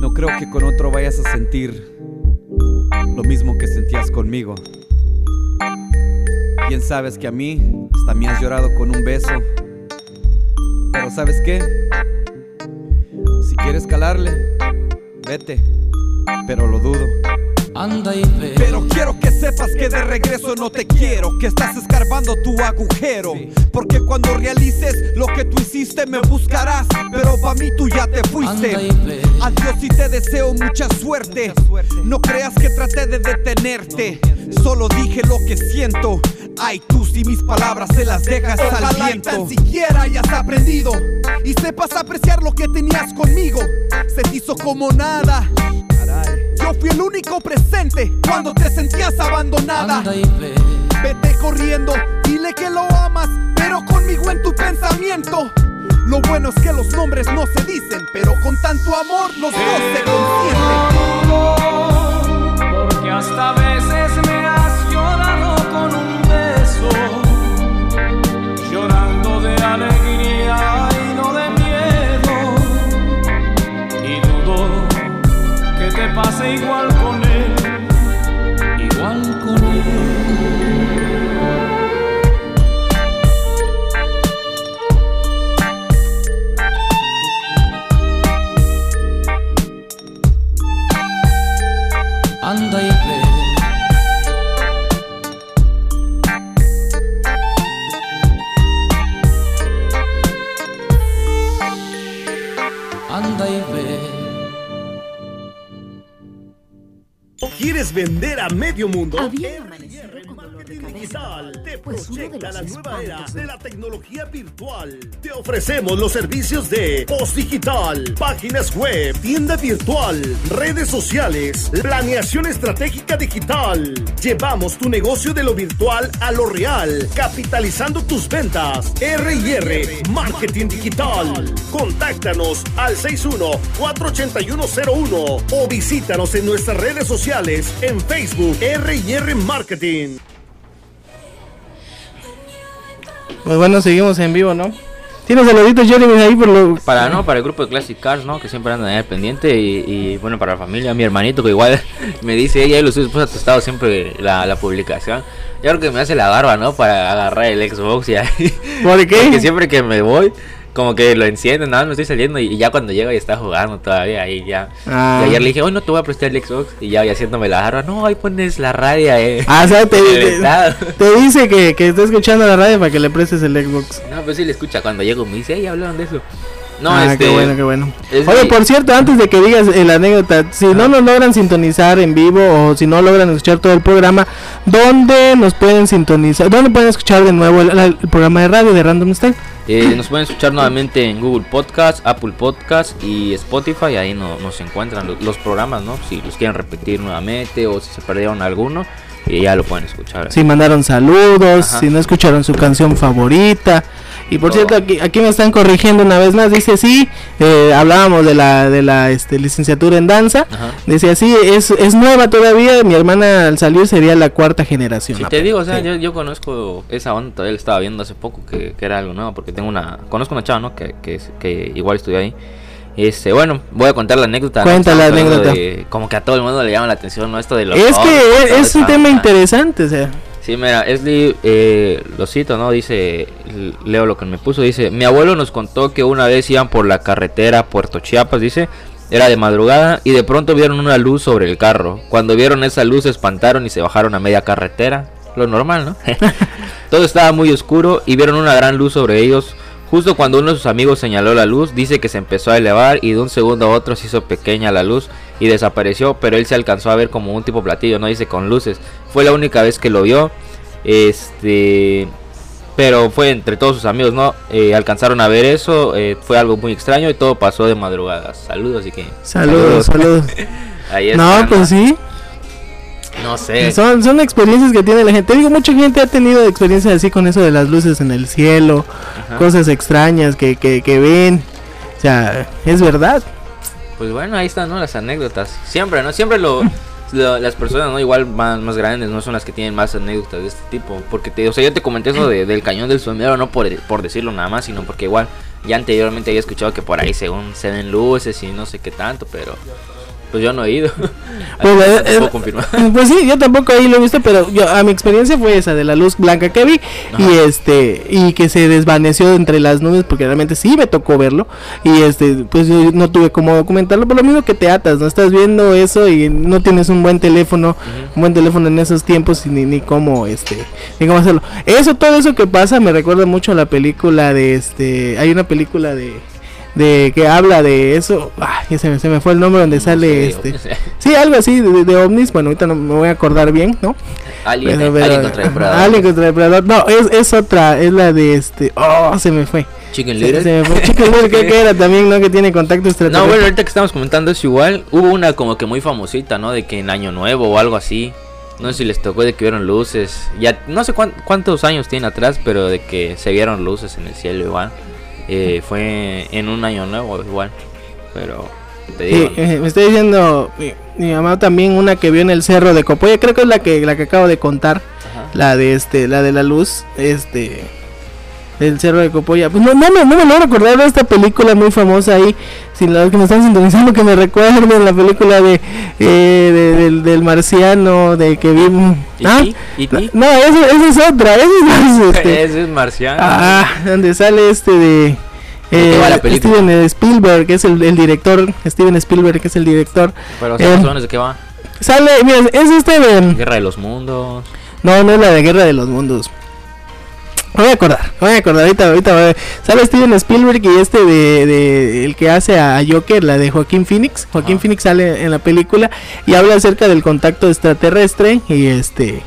No creo que con otro vayas a sentir lo mismo que sentías conmigo. Bien sabes que a mí hasta me has llorado con un beso. Pero ¿sabes qué? Si quieres calarle, vete. Pero lo dudo. Anda y ve. Pero quiero que sepas que de regreso no te quiero, que estás escarbando tu agujero. Porque cuando realices lo que tú me buscarás, pero pa' mí tú ya te fuiste. Adiós y te deseo mucha suerte. No creas que traté de detenerte, solo dije lo que siento. Ay, tú si mis palabras se las dejas al viento. tan siquiera hayas aprendido y sepas apreciar lo que tenías conmigo. Se te hizo como nada. Yo fui el único presente cuando te sentías abandonada. Vete corriendo, dile que lo amas, conmigo en tu pensamiento. Lo bueno es que los nombres no se dicen, pero con tanto amor los dos se consienten. Porque hasta veces me has llorado con un beso, llorando de alegría y no de miedo. Y dudo que te pase igual ¿Quieres vender a medio mundo? Te pues proyecta la nueva era de la tecnología virtual. Te ofrecemos los servicios de post digital, páginas web, tienda virtual, redes sociales, planeación estratégica digital. Llevamos tu negocio de lo virtual a lo real, capitalizando tus ventas. R&R Marketing Digital. Contáctanos al 61-48101 o visítanos en nuestras redes sociales en Facebook R&R Marketing. Pues bueno, seguimos en vivo, ¿no? Tienes saluditos, Jeremy, ahí por lo. Para no, para el grupo de Classic Cars, ¿no? Que siempre andan ahí al pendiente y, y, bueno, para la familia, mi hermanito que igual me dice ella y los suyos pues ha testado siempre la, la publicación. Yo creo que me hace la barba, ¿no? Para agarrar el Xbox y ahí. ¿Por qué? Porque siempre que me voy, como que lo encienden, nada, me estoy saliendo y ya cuando llega y está jugando todavía ahí ya. Ah. Y ayer le dije, hoy no te voy a prestar el Xbox y ya, y haciéndome la barba, no, ahí pones la radio, eh. Ah, o sea, te, dice que, que está escuchando la radio para que le prestes el Xbox. No, pues sí le escucha cuando llego, me dice, hey, hablaron de eso. No, ah, este. qué bueno, qué bueno. es Oye, mi- por cierto, antes de que digas eh, la anécdota, si no nos logran sintonizar en vivo o si no logran escuchar todo el programa, ¿dónde nos pueden sintonizar? ¿Dónde pueden escuchar de nuevo el, el programa de radio de Random Style? Eh, nos pueden escuchar nuevamente en Google Podcast, Apple Podcast y Spotify. Ahí no, nos encuentran los, los programas, ¿no? Si los quieren repetir nuevamente o si se perdieron alguno, eh, ya lo pueden escuchar. Si mandaron saludos, Ajá. si no escucharon su canción favorita. Y por Todo. cierto, aquí, aquí me están corrigiendo una vez más. Dice, sí, eh, hablábamos de la, de la este, licenciatura en danza. Ajá. Dice así, es, es nueva todavía. Mi hermana al salir sería la cuarta generación. Si te digo, o sea, Sí. yo, yo conozco esa onda, todavía la estaba viendo hace poco que, que era algo nuevo, porque tengo una, conozco una chava, ¿no? Que, que, que igual estudió ahí. Este, bueno, voy a contar la anécdota. Cuenta la anécdota. de- como que a todo el mundo le llama la atención, ¿no? Esto de los Es que es, un tema interesante, o sea. Sí, mira, Esli, eh, lo cito, ¿no? Dice, leo lo que me puso, dice, mi abuelo nos contó que una vez iban por la carretera Puerto Chiapas, dice, era de madrugada y de pronto vieron una luz sobre el carro. Cuando vieron esa luz se espantaron y se bajaron a media carretera, lo normal, ¿no? Todo estaba muy oscuro y vieron una gran luz sobre ellos. Justo cuando uno de sus amigos señaló la luz, dice que se empezó a elevar y de un segundo a otro se hizo pequeña la luz y desapareció, pero él se alcanzó a ver como un tipo platillo, no dice con luces. Fue la única vez que lo vio. Este, pero fue entre todos sus amigos, ¿no? Eh, alcanzaron a ver eso, eh, fue algo muy extraño y todo pasó de madrugada. Saludos y que Saludos, saludos. Ahí No, está, pues sí. No sé. Son, son experiencias que tiene la gente. Digo, mucha gente ha tenido experiencias así con eso de las luces en el cielo, Ajá. cosas extrañas que, que, que ven. O sea, es verdad. Pues bueno, ahí están, ¿no? Las anécdotas. Siempre, ¿no? Siempre lo, las personas, ¿no? Igual más, más grandes, ¿no? Son las que tienen más anécdotas de este tipo. Porque, te, o sea, yo te comenté eso de- del cañón del sombrero, no por, por decirlo nada más, sino porque igual ya anteriormente había escuchado que por ahí según se ven luces y no sé qué tanto, pero pues yo no he ido. Pues, eh, eh. Pues sí, yo tampoco ahí lo he visto, pero yo, a mi experiencia fue esa de la luz blanca que vi y este y que se desvaneció entre las nubes porque realmente sí me tocó verlo y este pues yo no tuve cómo documentarlo, por lo mismo que te atas, no estás viendo eso y no tienes un buen teléfono, un buen teléfono en esos tiempos y ni, ni cómo este ni cómo hacerlo. Eso todo eso que pasa me recuerda mucho a la película de este hay una película de de que habla de eso, ah, ya se me, se me fue el nombre donde sale sé, este. Sí, algo así de, de ovnis. Bueno, ahorita no me voy a acordar bien, ¿no? Alien, Pero- eh, pero- Alien contra Depredador. Alien contra Depredador. No, es, es otra. Es la de este. Oh, se me fue. Chicken Little. se me fue. Chicken Little, creo que era también, ¿no? Que tiene contacto No, extraterrestre. bueno, ahorita que estamos comentando eso igual, hubo una como que muy famosita, ¿no? De que en Año Nuevo o algo así. No sé si les tocó de que vieron luces. Ya no sé cuán- cuántos años tiene atrás, pero de que se vieron luces en el cielo igual. Eh, fue en un año nuevo igual. Pero te digo. Sí, eh, me estoy diciendo mi, mi mamá también una que vio en el cerro de Copoya, creo que es la que la que acabo de contar, Ajá. la de este, la de la luz, este del cerro de Copoya. Pues no, no, me- no me logro recordar de esta película muy famosa ahí, si los que me están sintonizando que me recuerden la película de, eh, de- del, del marciano, de que vi ¿Y ah, no, esa, esa es otra, esa es este, Ese es marciano. Ah, donde sale este de ¿De qué va la película? Steven Spielberg, que es el, el director, Steven Spielberg, que es el director. Pero eh, ¿sabes más o menos de qué va? Sale, mira, es este de Guerra de los Mundos. No, no es la de Guerra de los Mundos. Me voy a acordar, me voy a acordar ahorita, ahorita voy a- sale Steven Spielberg y este de, de el que hace a Joker, la de Joaquín Phoenix. Joaquín Ajá. Phoenix sale en la película y habla acerca del contacto extraterrestre y este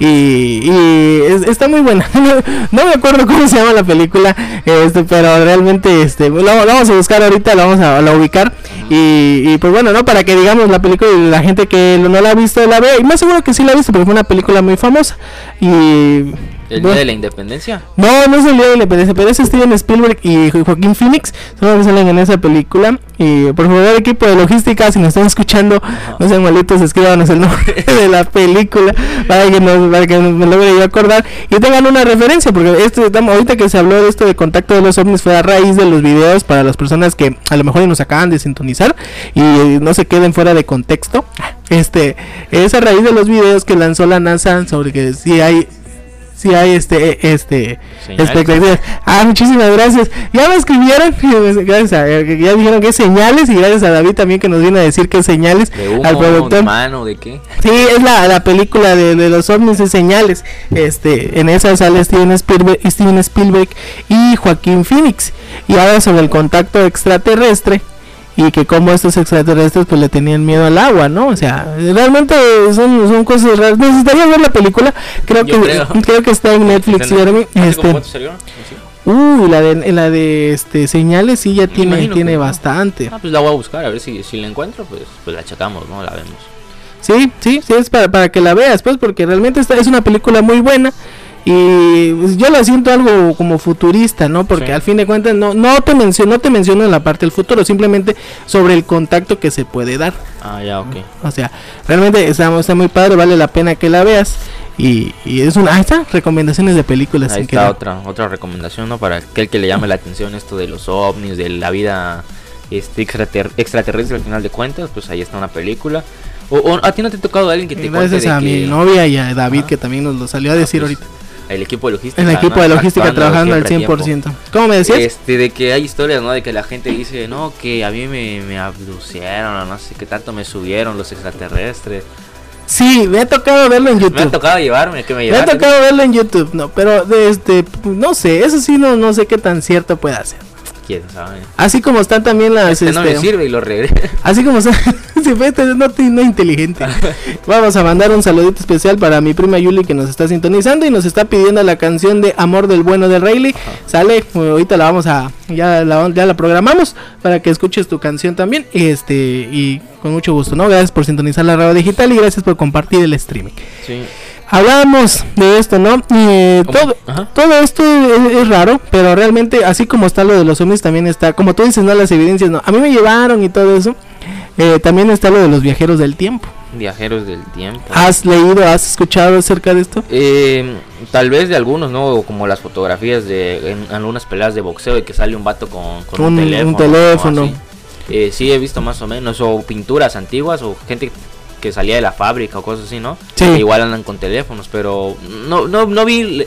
y, y es- está muy buena. no me acuerdo cómo se llama la película, este, pero realmente este lo, lo vamos a buscar ahorita, lo vamos a, a ubicar y, y, pues bueno, no para que digamos la película y la gente que no la ha visto la vea y más seguro que sí la ha visto porque fue una película muy famosa y El día de la independencia. no, no es el día de la independencia, pero es Steven Spielberg y Jo- Joaquín Phoenix. Son los que salen en esa película. Y por favor, equipo de logística, si nos están escuchando, no sean malitos, escríbanos el nombre de la película para que, nos, para que me logre yo acordar y tengan una referencia. Porque esto, estamos- ahorita que se habló de esto de contacto de los ovnis fue a raíz de los videos para las personas que a lo mejor nos acaban de sintonizar y no se queden fuera de contexto. Este, es a raíz de los videos que lanzó la NASA sobre que si hay si hay este este Señales. expectativas. Ah, muchísimas gracias. Ya me escribieron, gracias a, ya dijeron que es señales y gracias a David también que nos viene a decir que es señales De humo, al de productor. mano, de qué. Sí, es la, la película de, de los ovnis de señales. Este, en esa sale Steven Spielberg, Steven Spielberg y Joaquín Phoenix. Y habla sobre el contacto extraterrestre y que como estos extraterrestres pues le tenían miedo al agua, ¿no? O sea, realmente son, son cosas raras. Necesitaría ver la película. Creo Yo que creo. creo. que está en Netflix, ¿Hace Jeremy. como Este, cuántos salieron? Sí. uy, la de la de este señales sí ya tiene tiene bastante. Ah, pues la voy a buscar, a ver si, si la encuentro, pues, pues la checamos, ¿no? La vemos. Sí, sí, sí, es para, para que la veas, pues, porque realmente esta es una película muy buena. Y pues, yo la siento algo como futurista, ¿no? Porque Sí. al fin de cuentas no, no te menciono, no te menciono en la parte del futuro, simplemente sobre el contacto que se puede dar. Ah, ya, ok. O sea, realmente está, está muy padre, vale la pena que la veas. Y, y es una, ahí está, recomendaciones de películas. Ahí está otra, otra recomendación, ¿no? Para aquel que le llame la atención esto de los ovnis, de la vida este, extrater- extraterrestre al final de cuentas, pues ahí está una película. O, o a ti no te ha tocado alguien que te Y cuente gracias de a que mi novia y a David que también nos lo salió a Ah, decir pues, ahorita. El equipo de logística. El equipo ¿no? de logística trabajando al siempre a 100%. tiempo. ¿Cómo me decías? Este, de que hay historias, ¿no? De que la gente dice, no, que a mí me, me abducieron, o no sé qué tanto me subieron los extraterrestres. Sí, me ha tocado verlo en YouTube. Me ha tocado llevarme, que me Me ha tocado verlo en YouTube, no, pero de este, no sé, eso sí no, no sé qué tan cierto puede ser. ¿Quién sabe? Así como están también las, Este no me este, sirve y lo regreso. así como están, si fue este, no, no inteligente. Vamos a mandar un saludito especial para mi prima Yuli que nos está sintonizando y nos está pidiendo la canción de Amor del Bueno de Rayleigh. Sale, eh, ahorita la vamos a, ya la, ya la programamos para que escuches tu canción también. Este, y con mucho gusto, ¿no? Gracias por sintonizar la radio digital y gracias por compartir el streaming. Sí. Hablábamos de esto, ¿no? Eh, todo, Ajá. todo esto es, es raro, pero realmente, así como está lo de los ovnis, también está, como tú dices, ¿no? Las evidencias, ¿no? A mí me llevaron y todo eso. eh, también está lo de los viajeros del tiempo. Viajeros del tiempo. ¿Has leído, has escuchado acerca de esto? Eh, tal vez de algunos, ¿no? Como las fotografías de en algunas peleas de boxeo y que sale un vato con, con Un- un, un teléfono. Eh, sí, he visto más o menos. O pinturas antiguas o gente que salía de la fábrica o cosas así, ¿no? Sí. Que igual andan con teléfonos, pero no, no, no vi.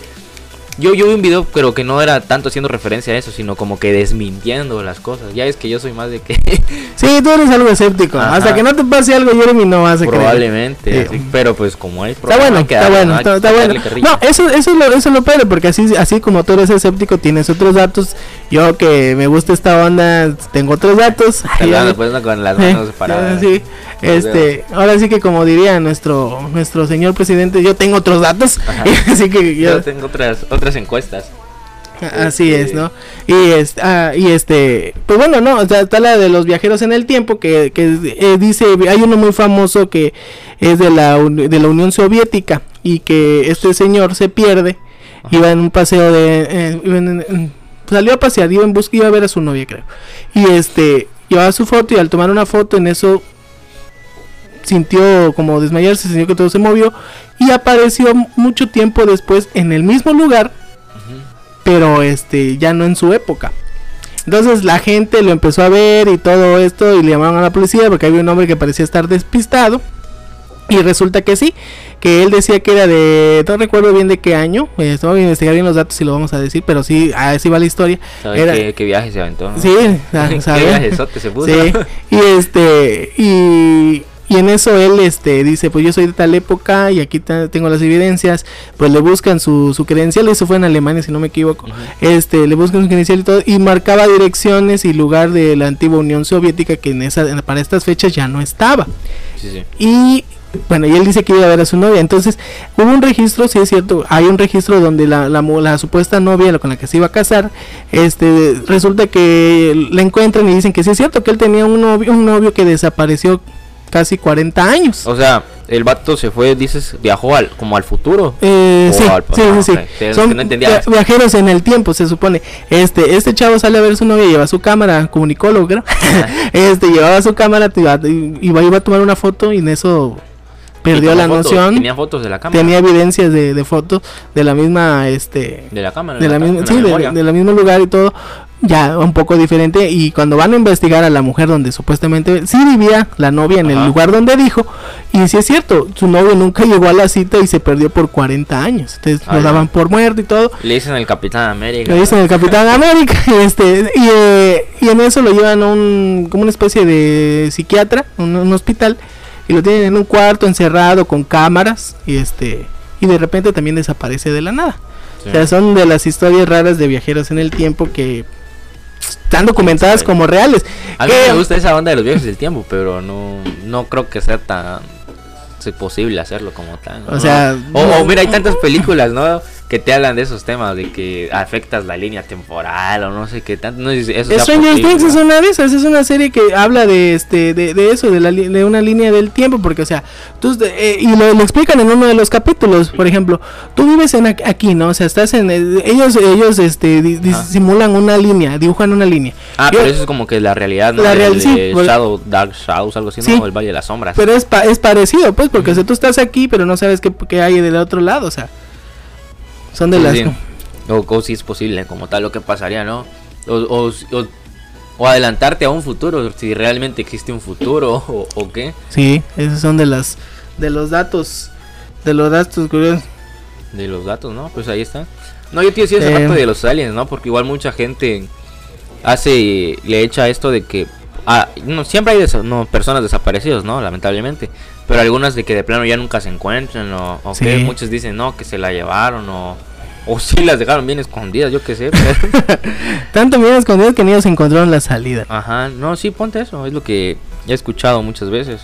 Yo, yo vi un video, pero que no era tanto haciendo referencia a eso, sino como que desmintiendo las cosas. Ya es que yo soy más de que Sí, tú eres algo escéptico. Ajá. Hasta que no te pase algo, Jeremy, no vas a creer. probablemente. Sí. así, pero pues como hay Está bueno, está bueno, está, está bueno. No, eso, eso, es lo, eso es lo padre, porque así, así como tú eres escéptico, tienes otros datos. Yo que me gusta esta onda, tengo otros datos. Ay, Perdón, ya- pues, no, con las Eh, manos separadas. Sí, este, ahora sí que como diría nuestro nuestro señor presidente, yo tengo otros datos, así que yo, Yo tengo otras otras encuestas. así es, ¿no? Y este, ah, y este, pues bueno, no, o sea, está la de los viajeros en el tiempo que, que eh, dice, hay uno muy famoso que es de la de la Unión Soviética y que este señor se pierde, iba en un paseo de, eh, iba en- en- salió a pasear, iba en busca, iba a ver a su novia creo, y este, llevaba su foto y al tomar una foto en eso sintió como desmayarse, sintió que todo se movió y apareció mucho tiempo después en el mismo lugar, pero este ya no en su época. Entonces la gente lo empezó a ver y todo esto y le llamaron a la policía porque había un hombre que parecía estar despistado y resulta que sí, que él decía que era de, no recuerdo bien de qué año, eh, voy a investigar bien los datos y lo vamos a decir, pero sí, así va la historia. ¿Sabes Era- qué, qué viaje se aventó? no? Sí, ¿Qué viajezote se puso? Sí, y este, y, y en eso él este dice, pues yo soy de tal época y aquí tengo las evidencias, pues le buscan su, su credencial, eso fue en Alemania si no me equivoco, este, le buscan su credencial y todo, y marcaba direcciones y lugar de la antigua Unión Soviética que en esa, para estas fechas ya no estaba. Sí, sí. Y bueno, y él dice que iba a ver a su novia. Entonces, hubo un registro, sí es cierto, hay un registro donde la, la, la supuesta novia con la que se iba a casar, este, resulta que la encuentran y dicen que sí es cierto que él tenía un novio, un novio que desapareció casi 40 años. O sea, el vato se fue, dices, viajó al, como al futuro. Eh, sí, al sí, sí, sí. Son no viajeros en el tiempo, se supone. Este, este chavo sale a ver a su novia, lleva su cámara, comunicólogo, creo. este, llevaba su cámara, iba, iba, iba a tomar una foto y en eso perdió la fotos, noción. Tenía fotos de la cámara. tenía evidencias de, de fotos de la misma este de la cámara. de la misma sí, de, la mismo lugar y todo ya un poco diferente y cuando van a investigar a la mujer donde supuestamente sí vivía la novia en el lugar donde dijo y sí es cierto su novio nunca llegó a la cita y se perdió por 40 años entonces Ah, lo daban por muerto y todo Le dicen el Capitán América. le dicen el Capitán América y este y, eh, y en eso lo llevan a un como una especie de psiquiatra un, un hospital y lo tienen en un cuarto encerrado con cámaras y este y de repente también desaparece de la nada Sí. o sea son de las historias raras de viajeros en el tiempo que están documentadas Sí. como reales A mí me gusta esa onda de los viajes del tiempo, pero no, no creo que sea tan sea posible hacerlo como tal. O ¿no? sea, o, no- o mira, hay tantas películas, ¿no? Que te hablan de esos temas, de que afectas la línea temporal o no sé qué tanto. No eso Stranger Things es una de esas, es una serie que habla de este de, de eso, de, la, de una línea del tiempo, porque o sea, tú, eh, y lo, lo explican en uno de los capítulos, por ejemplo, tú vives en aquí, ¿no? O sea, estás en eh, ellos ellos este simulan una línea, dibujan una línea. Ah, Yo- pero eso es como que la realidad, ¿no? La El real- sí, de por- Shadow, Dark Shadows, algo así, Sí. ¿no? El Valle de las Sombras. pero es pa- es parecido, pues, porque o sea, tú estás aquí, pero no sabes qué, qué hay del otro lado, o sea, son de las sí. O, o si es posible, como tal, lo que pasaría, ¿no? O, o, adelantarte a un futuro, si realmente existe un futuro o, qué. Sí, esos son de las de los datos de los datos curiosos. De los datos, ¿no? Pues ahí está. No, yo te decía Eh. de los aliens, ¿no? Porque igual mucha gente hace, le echa esto de que... Ah, no, siempre hay desa- no, personas desaparecidas, ¿no? Lamentablemente. Pero algunas de que de plano ya nunca se encuentran o, o Sí. que muchos dicen, no, que se la llevaron o... O sí las dejaron bien escondidas, yo qué sé. pero- Tanto bien escondidos que ni ellos encontraron la salida. Ajá, no, sí, ponte eso, es lo que he escuchado muchas veces.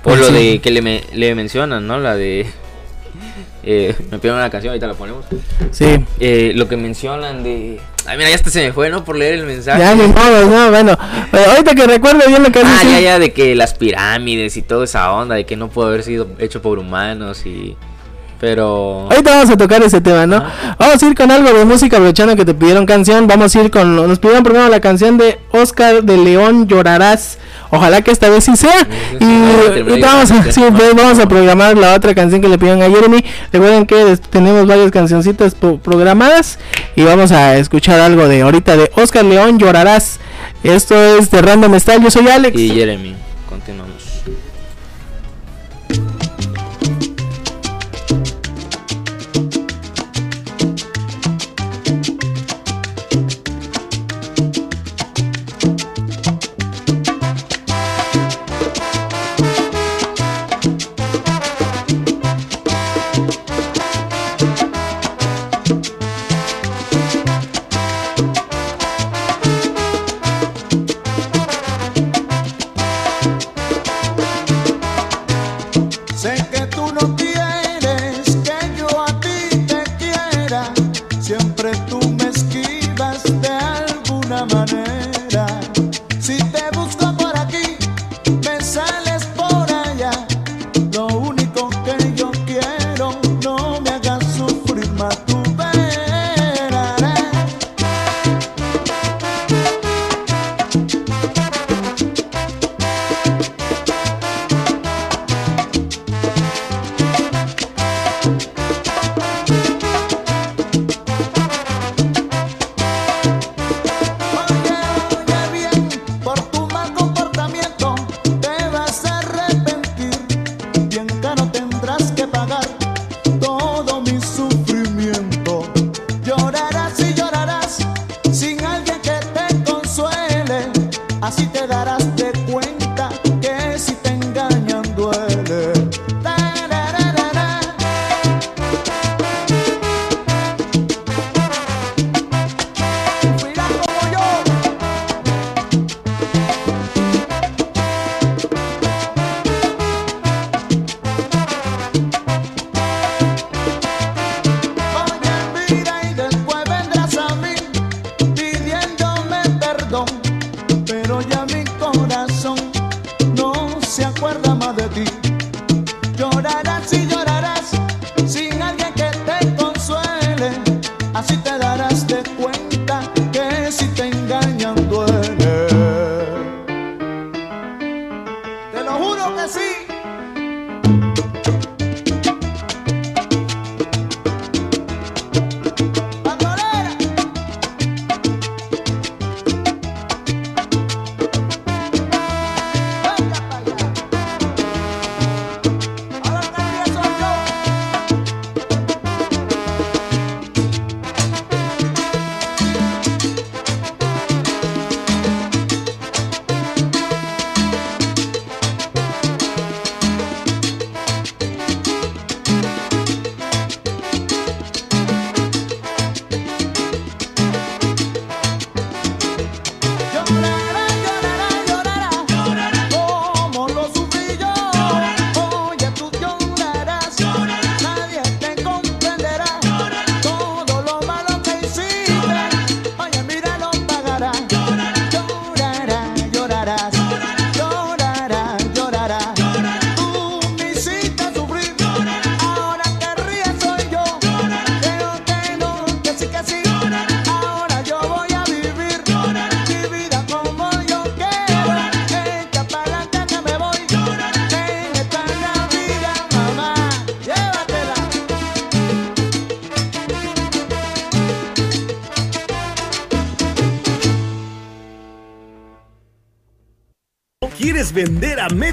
O Pues lo sí. de que le, me- le mencionan, ¿no? La de eh, me pidieron una canción, ahorita la ponemos. Sí. Eh, lo que mencionan de. Ay, mira, ya hasta se me fue, ¿no? Por leer el mensaje. Ya, ni modo, no, bueno. Eh, ahorita que recuerdo bien lo que Ah, dice. ya, ya, de que las pirámides y toda esa onda, de que no pudo haber sido hecho por humanos y. Pero. Ahorita vamos a tocar ese tema, ¿no? Vamos a ir con algo de música, aprovechando que te pidieron canción. Vamos a ir con. Nos pidieron primero la canción de Oscar de León, Llorarás. Ojalá que esta vez sí sea. Y vamos a, sí, pues, vamos a programar la otra canción que le pidieron a Jeremy. Recuerden que tenemos varias cancioncitas programadas. Y vamos a escuchar algo de ahorita de Oscar León, Llorarás. Esto es de Random Style. Yo soy Alex. Y Jeremy,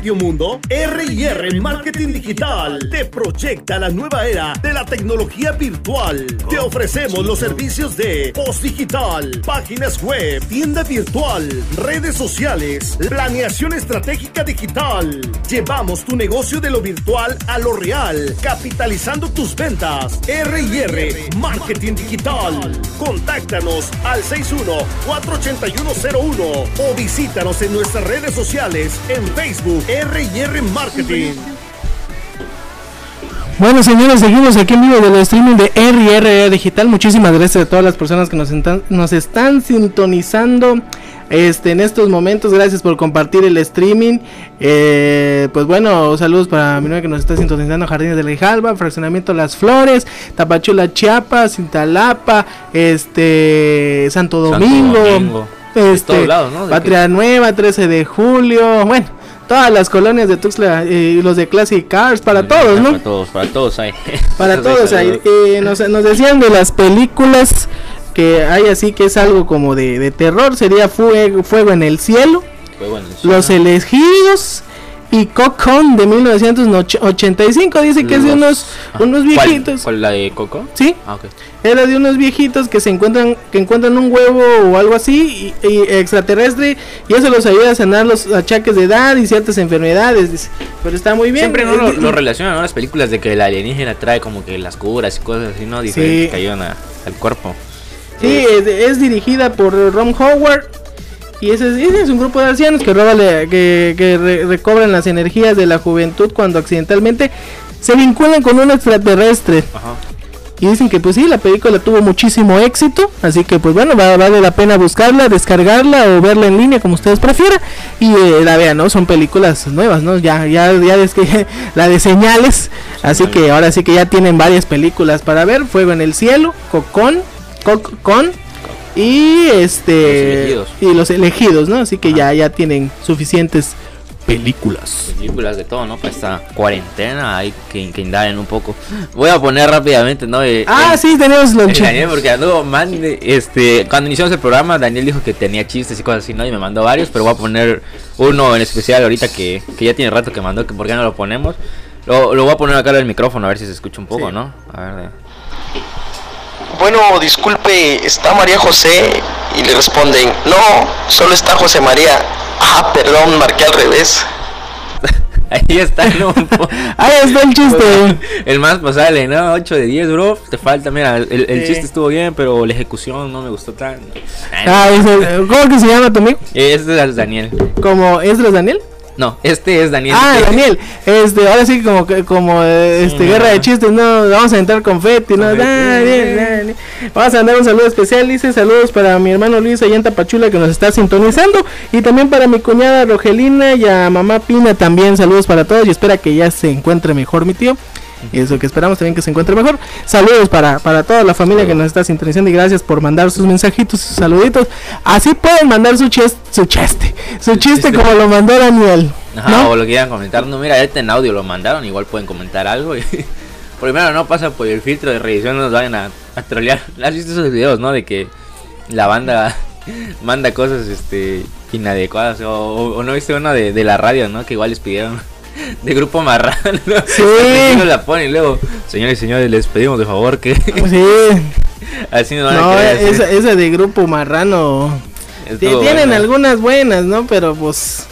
medio mundo? R&R Marketing Digital te proyecta la nueva era de la tecnología virtual. Te ofrecemos los servicios de post digital, páginas web, tienda virtual, redes sociales, planeación estratégica digital. Llevamos tu negocio de lo virtual a lo real, capitalizando tus ventas. R&R Marketing Digital. Contáctanos al 61-48101 o visítanos en nuestras redes sociales en Facebook R&R Marketing. Bueno, señores, seguimos aquí en vivo del streaming de RRR Digital. Muchísimas gracias a todas las personas que nos, nos están sintonizando este, en estos momentos. Gracias por compartir el streaming. Eh, pues bueno, saludos para mi novia que nos está sintonizando. Jardines de la Grijalba, Fraccionamiento Las Flores, Tapachula, Chiapas, Cintalapa, este, Santo Santo Domingo. Este, Patria Nueva, 13 de julio. Bueno, todas las colonias de Tuxtla eh, y los de Classic Cars, para todos, ¿no? Para todos, para todos hay. Para todos ahí. Eh, nos, nos decían de las películas que hay así que es algo como de, de terror. Sería Fuego, Fuego en el Cielo, Fuego en el Los. Elegidos y Cocon de 1985. Dice que es de unos, Ah, unos viejitos. ¿Cuál, la de Coco? Sí, Ah, ok. era de unos viejitos que se encuentran que encuentran un huevo o algo así y, y extraterrestre y eso los ayuda a sanar los achaques de edad y ciertas enfermedades. dice. Pero está muy bien. Siempre no lo, di- lo relacionan, ¿no? Las películas de que el alienígena trae como que las curas y cosas así, ¿no? Diferentes que ayudan a- al cuerpo. Sí, es, es dirigida por Ron Howard. Y ese es, ese es un grupo de ancianos que, roba que, que re- recobran las energías de la juventud cuando accidentalmente se vinculan con un extraterrestre. Ajá. Y dicen que pues sí, la película tuvo muchísimo éxito. Así que pues bueno, va, vale la pena buscarla, descargarla o verla en línea como ustedes prefieran. Y eh, la vean, ¿no? Son películas nuevas, ¿no? Ya, ya, ya es que la de señales. Así que ahora sí que ya tienen varias películas para ver. Fuego en el cielo, Cocón, Cocón. Y este elegidos. y los elegidos, ¿no? Así que ya ya tienen suficientes películas. Películas de todo, ¿no? Para esta cuarentena hay que, que indaguen un poco. Voy a poner rápidamente, ¿no? Eh, Ah, el- sí, tenemos. Daniel, porque anduvo man, este, cuando iniciamos el programa, Daniel dijo que tenía chistes y cosas así, ¿no? Y me mandó varios, pero voy a poner uno en especial ahorita que, que ya tiene rato que mandó, que por qué no lo ponemos. Lo, lo voy a poner acá en el micrófono a ver si se escucha un poco, Sí. ¿no? A ver, Bueno, disculpe, ¿está María José? Y le responden, no, solo está José María. Ah, perdón, marqué al revés. Ahí está, ¿no? Ahí está el chiste. El más pasable, ¿no? 8 de 10, bro. Te falta, mira, el, el Sí. chiste estuvo bien, pero la ejecución no me gustó tanto. Ah, ese- ¿Cómo que se llama tu amigo? Este es Daniel. ¿Como es de los Daniel? No, este es Daniel. Ah, Daniel. Este, ahora sí como que- como este Sí, guerra no. de chistes, no, vamos a entrar confeti, no. Daniel, Daniel. Vamos a mandar un saludo especial, dice saludos para mi hermano Luis allá en Tapachula que nos está sintonizando y también para mi cuñada Rogelina y a mamá Pina también saludos para todos y espera que ya se encuentre mejor mi tío. Y eso que esperamos también que se encuentre mejor. Saludos para, para toda la familia que nos está sintonizando y gracias por mandar sus mensajitos, sus saluditos. Así pueden mandar su chiste, su chiste, su chiste como lo mandó Daniel. Ajá, ¿no? o lo quieran comentar. No, mira, este en audio lo mandaron. Igual pueden comentar algo. y- Primero, no pasa por el filtro de revisión. No nos vayan a, a trolear. ¿Has visto esos videos, no? De que la banda manda cosas este inadecuadas. O, o- o no viste uno de, de la radio, ¿no? Que igual les pidieron. De grupo marrano. ¿no? Sí. Y uno la pone y luego, señores y señores, les pedimos de favor que Sí, así nos van a no, esa, esa de grupo marrano. Tienen buena. algunas buenas, ¿no? Pero pues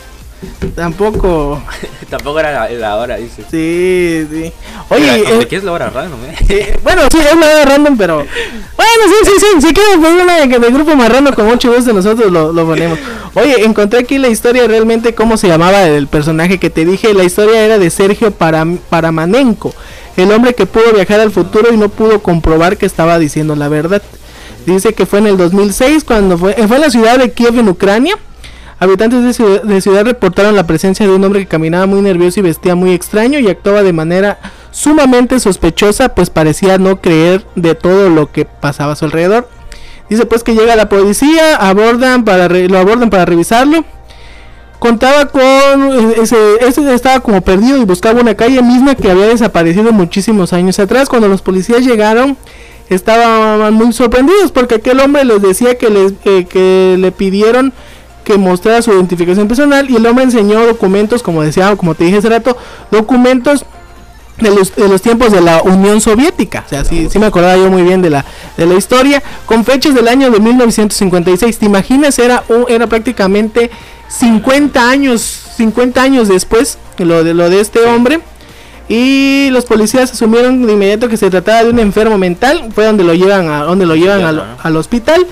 tampoco. Tampoco era la, la hora, dice. Sí, sí. Oye, Mira, eh, ¿de qué es la hora random, eh? eh, bueno, sí, es nada random, pero. Bueno, sí, sí, sí. Si quieren poner una de, de grupo marrano, con mucho gusto nosotros lo, lo ponemos. Oye, encontré aquí la historia realmente, cómo se llamaba el personaje que te dije. La historia era de Sergio Param- Paramanenko, el hombre que pudo viajar al futuro y no pudo comprobar que estaba diciendo la verdad. Dice que fue en el 2006 cuando fue, eh, fue en la ciudad de Kiev en Ucrania. Habitantes de ciudad, ciudad reportaron la presencia de un hombre que caminaba muy nervioso y vestía muy extraño y actuaba de manera sumamente sospechosa, pues parecía no creer de todo lo que pasaba a su alrededor. Dice pues que llega la policía, abordan para lo abordan para revisarlo. Contaba con ese, estaba como perdido y buscaba una calle misma que había desaparecido muchísimos años atrás. Cuando los policías llegaron, estaban muy sorprendidos porque aquel hombre les decía que les que le pidieron que mostrara su identificación personal y el hombre enseñó documentos, como decía, como te dije hace rato, documentos de los, de los tiempos de la Unión Soviética. O sea, sí, sí me acordaba yo muy bien de la, de la historia. Con fechas del año de 1956. ¿Te imaginas? Era, un- era prácticamente 50 años, 50 años después lo de, lo de este hombre. Y los policías asumieron de inmediato que se trataba de un enfermo mental. Fue donde lo llevan, a, donde lo llevan al, al hospital.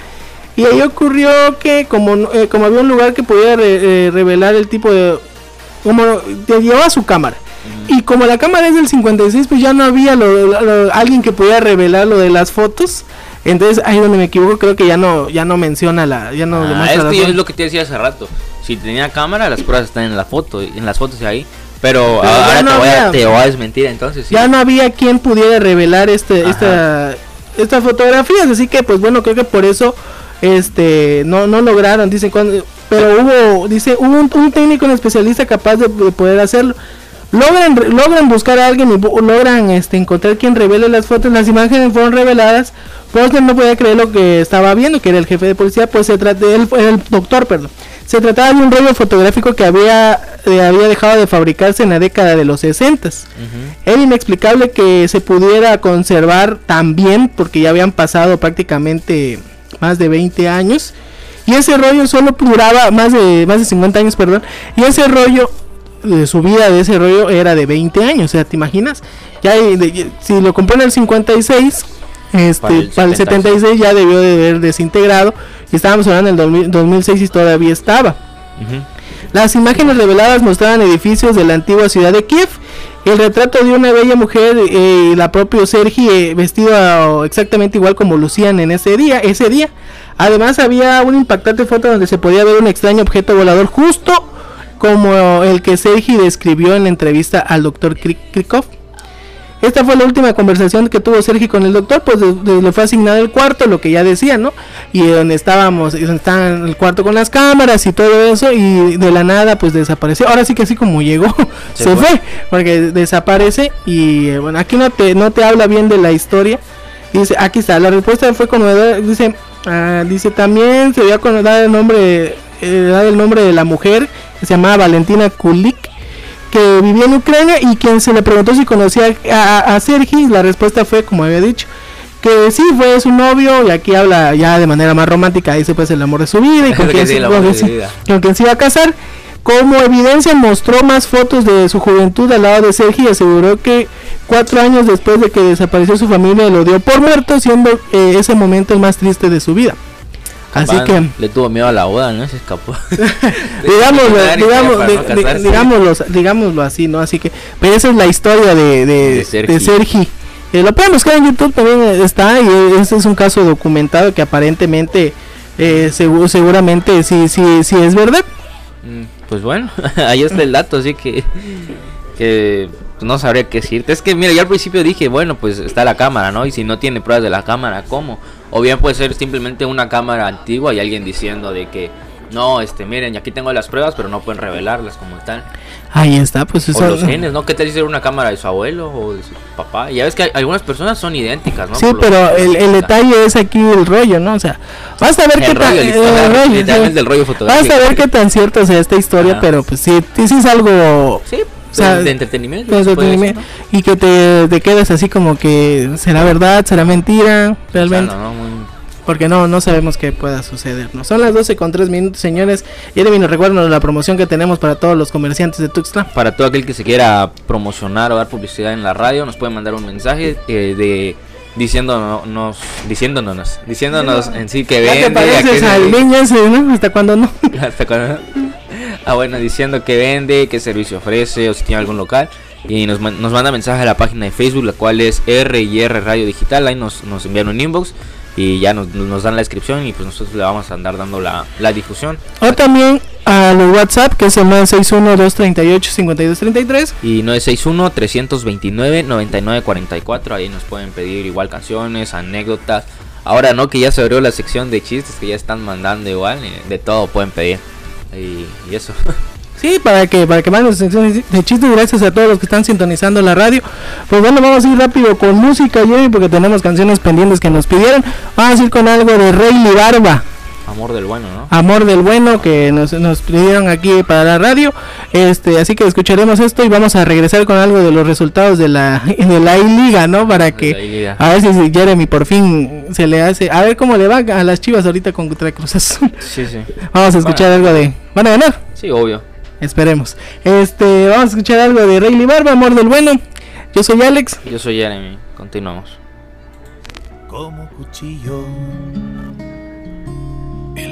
Y ahí ocurrió que como, eh, como había un lugar que podía re- eh, revelar el tipo de... Como te llevaba su cámara. Y como la cámara es del 56, pues ya no había lo- lo- lo- alguien que pudiera revelar lo de las fotos. Entonces ahí donde me equivoco, creo que ya no ya no menciona la ya no Ah, es, que es lo que te decía hace rato. Si tenía cámara, las pruebas están en la foto, en las fotos de ahí. Pero, ahora no te, voy a, había- te voy a desmentir entonces. sí. Ya no había quien pudiera revelar este esta estas fotografías, así que pues bueno, creo que por eso este no no lograron, dicen cuando pero hubo dice hubo un, un técnico, un especialista capaz de, de poder hacerlo. Logran logran buscar a alguien logran este encontrar quien revele las fotos, las imágenes fueron reveladas. Posner no podía creer lo que estaba viendo, que era el jefe de policía, pues se trata él era el doctor, perdón. Se trataba de un rollo fotográfico que había, eh, había dejado de fabricarse en la década de los 60 Era inexplicable que se pudiera conservar tan bien porque ya habían pasado prácticamente más de 20 años. Y ese rollo solo duraba más de, más de 50 años, perdón. Y ese rollo, de su vida de ese rollo era de 20 años. O sea, ¿te imaginas? Ya hay de- si lo compró en el 56, este, Para para el el, 76 ya debió de haber desintegrado. Y estábamos hablando del 2000 2006 y todavía estaba. Ujú. Las imágenes reveladas mostraban edificios de la antigua ciudad de Kiev. El retrato de una bella mujer eh, y la propia Sergi eh, vestido ah, exactamente igual como lucían en ese día, ese día. Además había una impactante foto donde se podía ver un extraño objeto volador justo como el que Sergi describió en la entrevista al doctor Krikov. Esta fue la última conversación que tuvo Sergi con el doctor, pues de- de- le fue asignado el cuarto, lo que ya decía, ¿no? Y donde estábamos, donde estaba en el cuarto con las cámaras y todo eso, y de la nada pues desapareció. Ahora sí que así como llegó, se, Se fue. fue. porque desaparece y eh, bueno, aquí no te, no te habla bien de la historia. Dice, aquí está, la respuesta fue conmovedora, dice, ah, dice también se dio a conocer dar el nombre, eh, el nombre de la mujer, que se llamaba Valentina Kulik, que vivía en Ucrania y quien se le preguntó si conocía a, a, a Sergi, la respuesta fue, como había dicho, que sí, fue su novio y aquí habla ya de manera más romántica, dice pues el amor de su vida y con quien, sí, con quien se iba a casar. Como evidencia mostró más fotos de su juventud al lado de Sergi y aseguró que cuatro años después de que desapareció su familia lo dio por muerto, siendo eh, ese momento el más triste de su vida. Así que Le tuvo miedo a la boda, ¿no? Se escapó. digámoslo, digamos, digámoslo, digámoslo así, ¿no? Así que, pero esa es la historia de, de, De Sergi. de Sergi. Eh, lo pueden buscar en YouTube, también eh, está, y este es un caso documentado que aparentemente, eh, segu- seguramente sí, sí, sí es verdad. Mm, Pues bueno, ahí está el dato, así que que no sabría qué decirte. Es que mira, yo al principio dije, bueno, pues está la cámara, ¿no? Y si no tiene pruebas de la cámara, ¿cómo? O bien puede ser simplemente una cámara antigua y alguien diciendo de que no, este, miren, aquí tengo las pruebas, pero no pueden revelarlas como tal. Ahí está, pues O eso. los genes, ¿no? ¿Qué tal si era una cámara de su abuelo o de su papá? Y ya ves que hay- algunas personas son idénticas, ¿no? Sí, Por pero el, el detalle es aquí el rollo, ¿no? O sea, vas a ver El qué rollo, eh, el rollo, literalmente sí. rollo fotográfico. Vas a ver qué tan cierto sea esta historia, Ajá. pero pues sí, sí, sí es algo Sí, o sea, de, de entretenimiento. de puede decir, entretenimiento, y que te, te quedes así como que será verdad, será mentira, ¿no? realmente. O sea, no, no, muy- Porque no, no sabemos qué pueda suceder. ¿no? Son las 12 con 3 minutos, señores. Y nos recuerden la promoción que tenemos para todos los comerciantes de Tuxtla. Para todo aquel que se quiera promocionar o dar publicidad en la radio, nos puede mandar un mensaje eh, de diciéndonos, diciéndonos, diciéndonos en sí que Ya te vende, a qué pareces al niño ese, ¿no? ¿Hasta cuando no? Hasta cuando- Ah, bueno, diciendo que vende, qué servicio ofrece o si tiene algún local. Y nos, nos manda mensaje a la página de Facebook, la cual es R&R Radio Digital. Ahí nos, nos envían un inbox y ya nos, nos dan la descripción y pues nosotros le vamos a andar dando la, la difusión. O también a los WhatsApp, que es el 961-238-5233. Y 961-329-9944. Ahí nos pueden pedir igual canciones, anécdotas. Ahora no, que ya se abrió la sección de chistes que ya están mandando igual. De todo pueden pedir. Y, y eso. Sí, para que para que manden sus secciones de chistes, gracias a todos los que están sintonizando la radio. Pues bueno, vamos a ir rápido con música, Jeremy, porque tenemos canciones pendientes que nos pidieron. Vamos a ir con algo de Rey Libarba. Amor del bueno, ¿no? Amor del Bueno que nos, nos pidieron aquí para la radio. Este, así que escucharemos esto y vamos a regresar con algo de los resultados de la de la I-Liga, ¿no? Para que a ver si Jeremy por fin se le hace, a ver cómo le va a las Chivas ahorita con contra Cruz Azul. Sí, sí. Vamos a escuchar algo de ¿Van a ganar? Sí, obvio. Esperemos. Este, vamos a escuchar algo de Rey Barba, Amor del Bueno. Yo soy Alex. Yo soy Jeremy. Continuamos. como cuchillo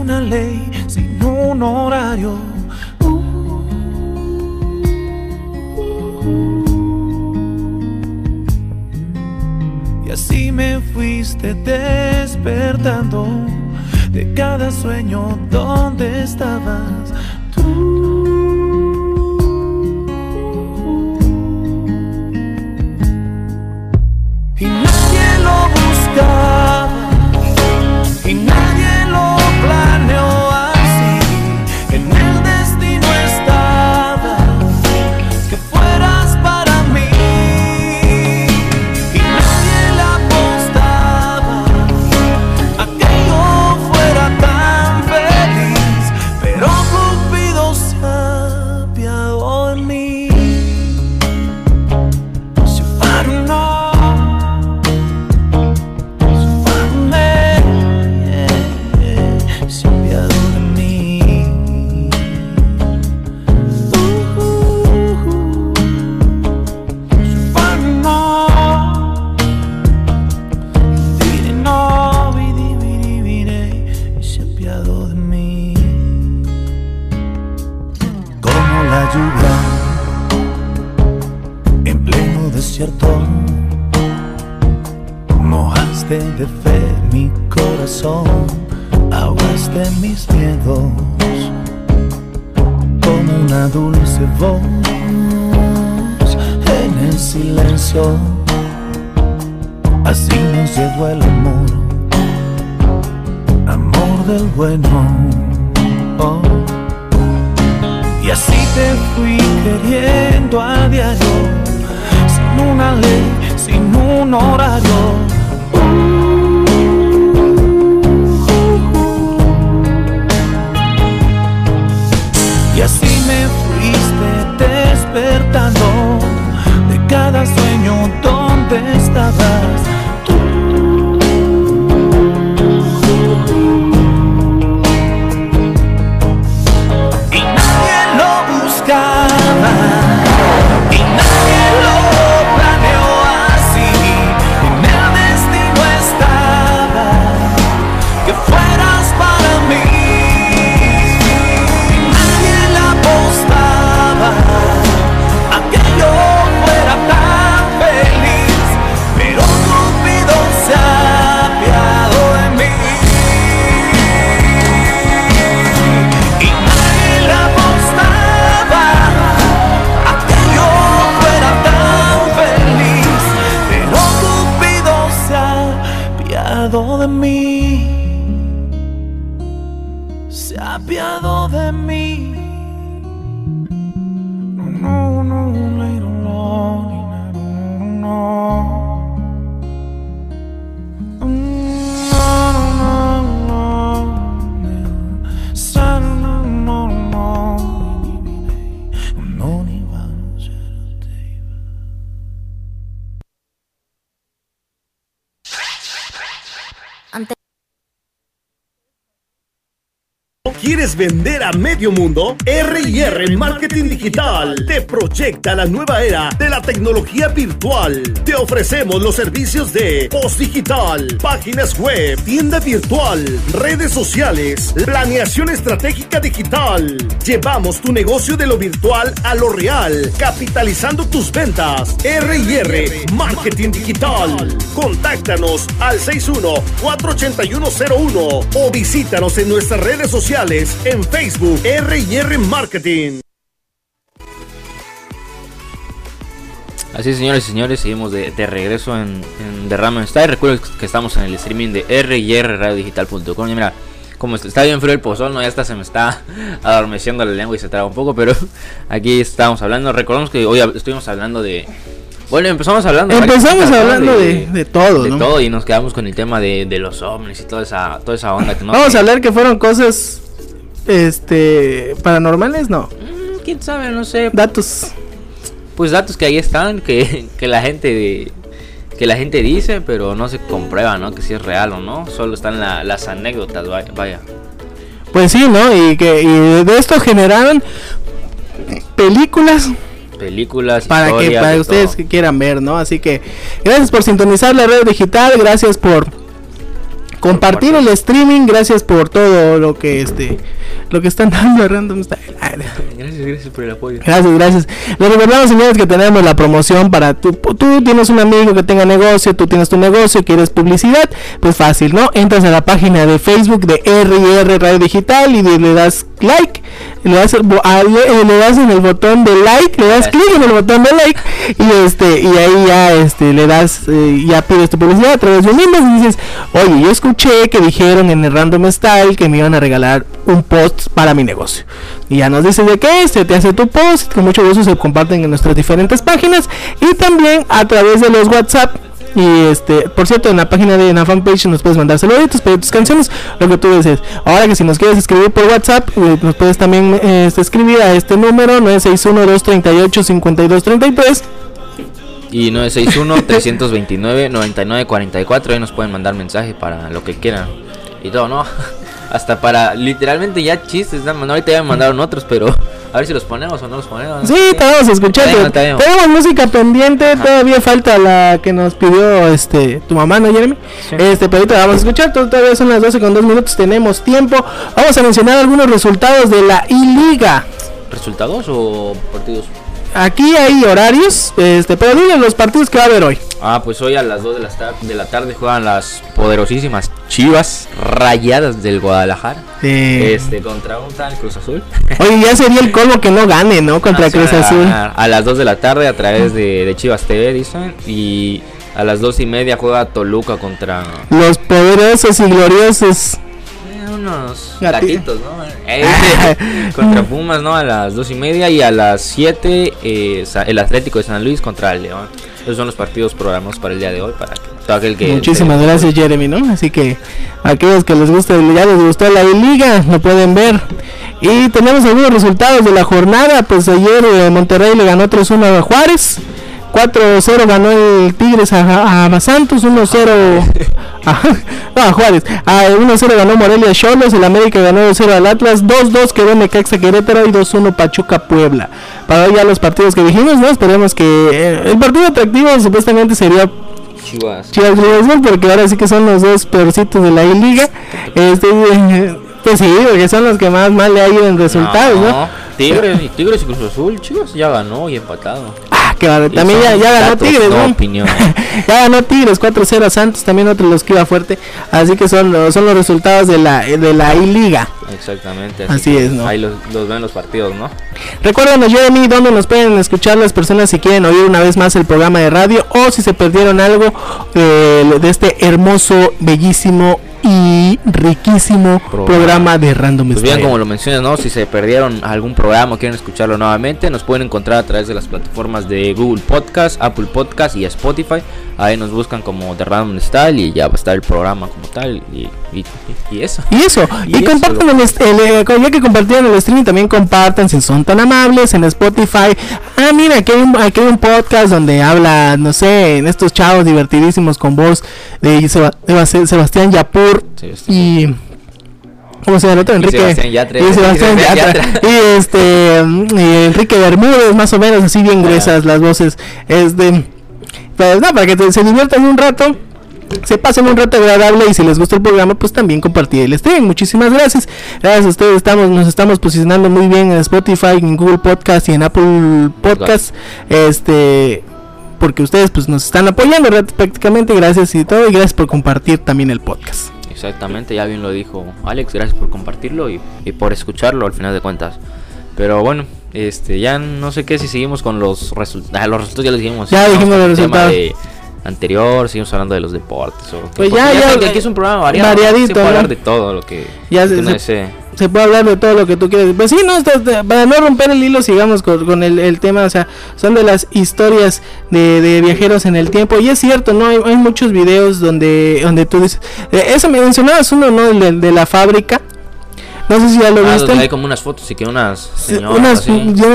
una ley, sin un horario. Y así me fuiste despertando de cada sueño donde estabas. Y nadie lo buscaba vender a medio mundo? R&R Marketing Digital te proyecta la nueva era de la tecnología virtual. Te ofrecemos los servicios de post digital, páginas web, tienda virtual, redes sociales, planeación estratégica digital. Llevamos tu negocio de lo virtual a lo real, capitalizando tus ventas. R&R Marketing Digital. Contáctanos al 61-48101 o visítanos en nuestras redes sociales Facebook R&R Marketing. Así es, señores y señores, seguimos de, de regreso en, en The Ramen Style. Recuerden que estamos en el streaming de ryrradiodigital.com. Y mira, como está bien frío el pozol, ¿no? ya hasta se me está adormeciendo la lengua y se traba un poco, pero aquí estamos hablando. Recordemos que hoy estuvimos hablando de... Bueno, empezamos hablando... Empezamos hablando de, de todo, de ¿no? todo y nos quedamos con el tema de, de los ovnis y toda esa, toda esa onda que no... Vamos a hablar que fueron cosas este paranormales, no. ¿Quién sabe? No sé. Datos. pues datos que ahí están, que, que la gente que la gente dice, pero no se comprueba, ¿no? Que si es real o no. Solo están la- las anécdotas, vaya. Pues sí, ¿no? Y que y de esto generaron películas Películas, para que para de ustedes todo. que quieran ver, ¿no? Así que gracias por sintonizar la red digital, gracias por compartir el streaming, gracias por todo lo que este lo que están dando a Random Style. Gracias, gracias por el apoyo. Gracias, gracias. Les recordamos, señores, que tenemos la promoción para tú. Tú tienes un amigo que tenga negocio, tú tienes tu negocio, quieres publicidad, pues fácil, ¿no? Entras a la página de Facebook de RR Radio Digital y le das like, le das, a- le, das en el botón de like, le das clic en el botón de like y este y ahí ya este le das eh, ya pides tu publicidad a través de un inbox y dices, "Oye, yo escuché que dijeron en el Random Style que me iban a regalar un post para mi negocio." Y ya nos dices de qué se te hace tu post, con mucho gusto se comparten en nuestras diferentes páginas y también a través de los WhatsApp. Y este, por cierto, en la página de la fanpage nos puedes mandar saluditos, pedir tus canciones, lo que tú desees. Ahora que si nos quieres escribir por WhatsApp, eh, nos puedes también este, escribir a este número 961-238-5233. Y 961-329-9944. Ahí nos pueden mandar mensaje para lo que quieran. Y todo, ¿no? Hasta para literalmente ya chistes. ¿no? Ahorita ya me mandaron otros, pero a ver si los ponemos o no los ponemos. Sí, te vamos a escuchar. Está bien, pero está bien. Tenemos música pendiente, todavía falta la que nos pidió este tu mamá, ¿no, Jeremy? Este, pero ahorita vamos a escuchar, to- todavía son las 12 con 2 minutos, tenemos tiempo. Vamos a mencionar algunos resultados de la I-Liga. ¿Resultados o partidos? Aquí hay horarios, este, pero dile los partidos que va a haber hoy. Ah, pues hoy a las 2 de la, tar- de la tarde juegan las poderosísimas Chivas Rayadas del Guadalajara. Sí. Este, contra un tal Cruz Azul. Oye, ya sería el colmo que no gane, ¿no? Contra Sí, Cruz a- Azul. A, las 2 de la tarde a través de, de Chivas TV, dicen. Y a las 2 y media juega Toluca contra Los poderosos y gloriosos. Unos gatitos, ¿no? Contra Pumas, ¿no? A las 2 y media. Y a las 7 eh, el Atlético de San Luis contra el León. Esos son los partidos programados para el día de hoy. Para que todo aquel que. Muchísimas gracias Jeremy, ¿no? Así que aquellos que les gusta, ya les gustó la liga, lo pueden ver. Y tenemos algunos resultados de la jornada, pues ayer eh, Monterrey le ganó 3-1 a Juárez. 4-0 ganó el Tigres a, a Santos, 1-0 a, no, a Juárez, a 1-0 ganó Morelia Cholos, el América ganó 2-0 al Atlas, 2-2 quedó Necaxa Querétaro y 2-1 Pachuca Puebla. Para hoy ya los partidos que dijimos, ¿no? Esperemos que eh, el partido atractivo supuestamente sería Chivas. Chivas porque ahora sí que son los dos peorcitos de la I-Liga. Este, eh, pues sí, porque son los que más mal le ha ido en resultados, ¿no? Tigres, y Tigres y Cruz Azul, Chivas ya ganó y empatado. Ah, vale, Y también ya, ganó datos, Tigres, no opinión. ya ganó Tigres 4-0 a Santos, también otro de los que iba fuerte. Así que son, los- son los resultados de la, de la I-Liga. Exactamente. Así es, ¿no? Ahí los, los ven los partidos, ¿no? Recuérdanos, Jeremy, dónde nos pueden escuchar las personas si quieren oír una vez más el programa de radio o si se perdieron algo eh, de este hermoso, bellísimo y riquísimo programa, Programa. de Random Pues bien, Style. como lo mencionas, ¿no? Si se perdieron algún programa o quieren escucharlo nuevamente, nos pueden encontrar a través de las plataformas de Google Podcast, Apple Podcast y Spotify. Ahí nos buscan como The Random Style y ya va a estar el programa como tal. Y, y, y eso. Y eso, y, Y compartan el, est- el, eh, ya que compartieron el streaming, también compartan si son tan amables en Spotify. Ah, mira, aquí hay, un, aquí hay un podcast donde habla, no sé, en estos chavos divertidísimos con voz de Seba- Seba- Sebastián Yapur y... ¿Cómo se llama el otro? Y Enrique. Sebastián Yatra. y Sebastián Sebastián Yatra. Y este. y Enrique Bermúdez, más o menos, así bien gruesas las voces. Es de. Pues no, para que se diviertan un rato. Se pasen un rato agradable y si les gusta el programa, pues también compartir el stream. Muchísimas gracias. Gracias a ustedes. Estamos, nos estamos posicionando muy bien en Spotify, en Google Podcast y en Apple Podcast. Este. Porque ustedes pues nos están apoyando prácticamente. Gracias y todo. Y gracias por compartir también el podcast. Exactamente, ya bien lo dijo Alex, gracias por compartirlo y, y por escucharlo al final de cuentas. Pero bueno, este ya no sé qué si seguimos con los resultados. los resultados ya los dijimos. Ya dijimos los El tema resultados. de anterior, seguimos hablando de los deportes. O Pues ya, ya, que aquí es un programa variadito, Se puede hablar de todo lo que Ya se- que se- se puede hablar de todo lo que tú quieras. Pues sí, no, Está- para no romper el hilo, sigamos con, con el, el tema. O sea, son de las historias de, de viajeros en el tiempo. Y es cierto, ¿no? Hay, hay muchos videos donde, donde tú dices. eh, eso me mencionabas uno, ¿no? De, de la fábrica. No sé si ya lo Ah, viste. hay como unas fotos y que unas señoras unas así.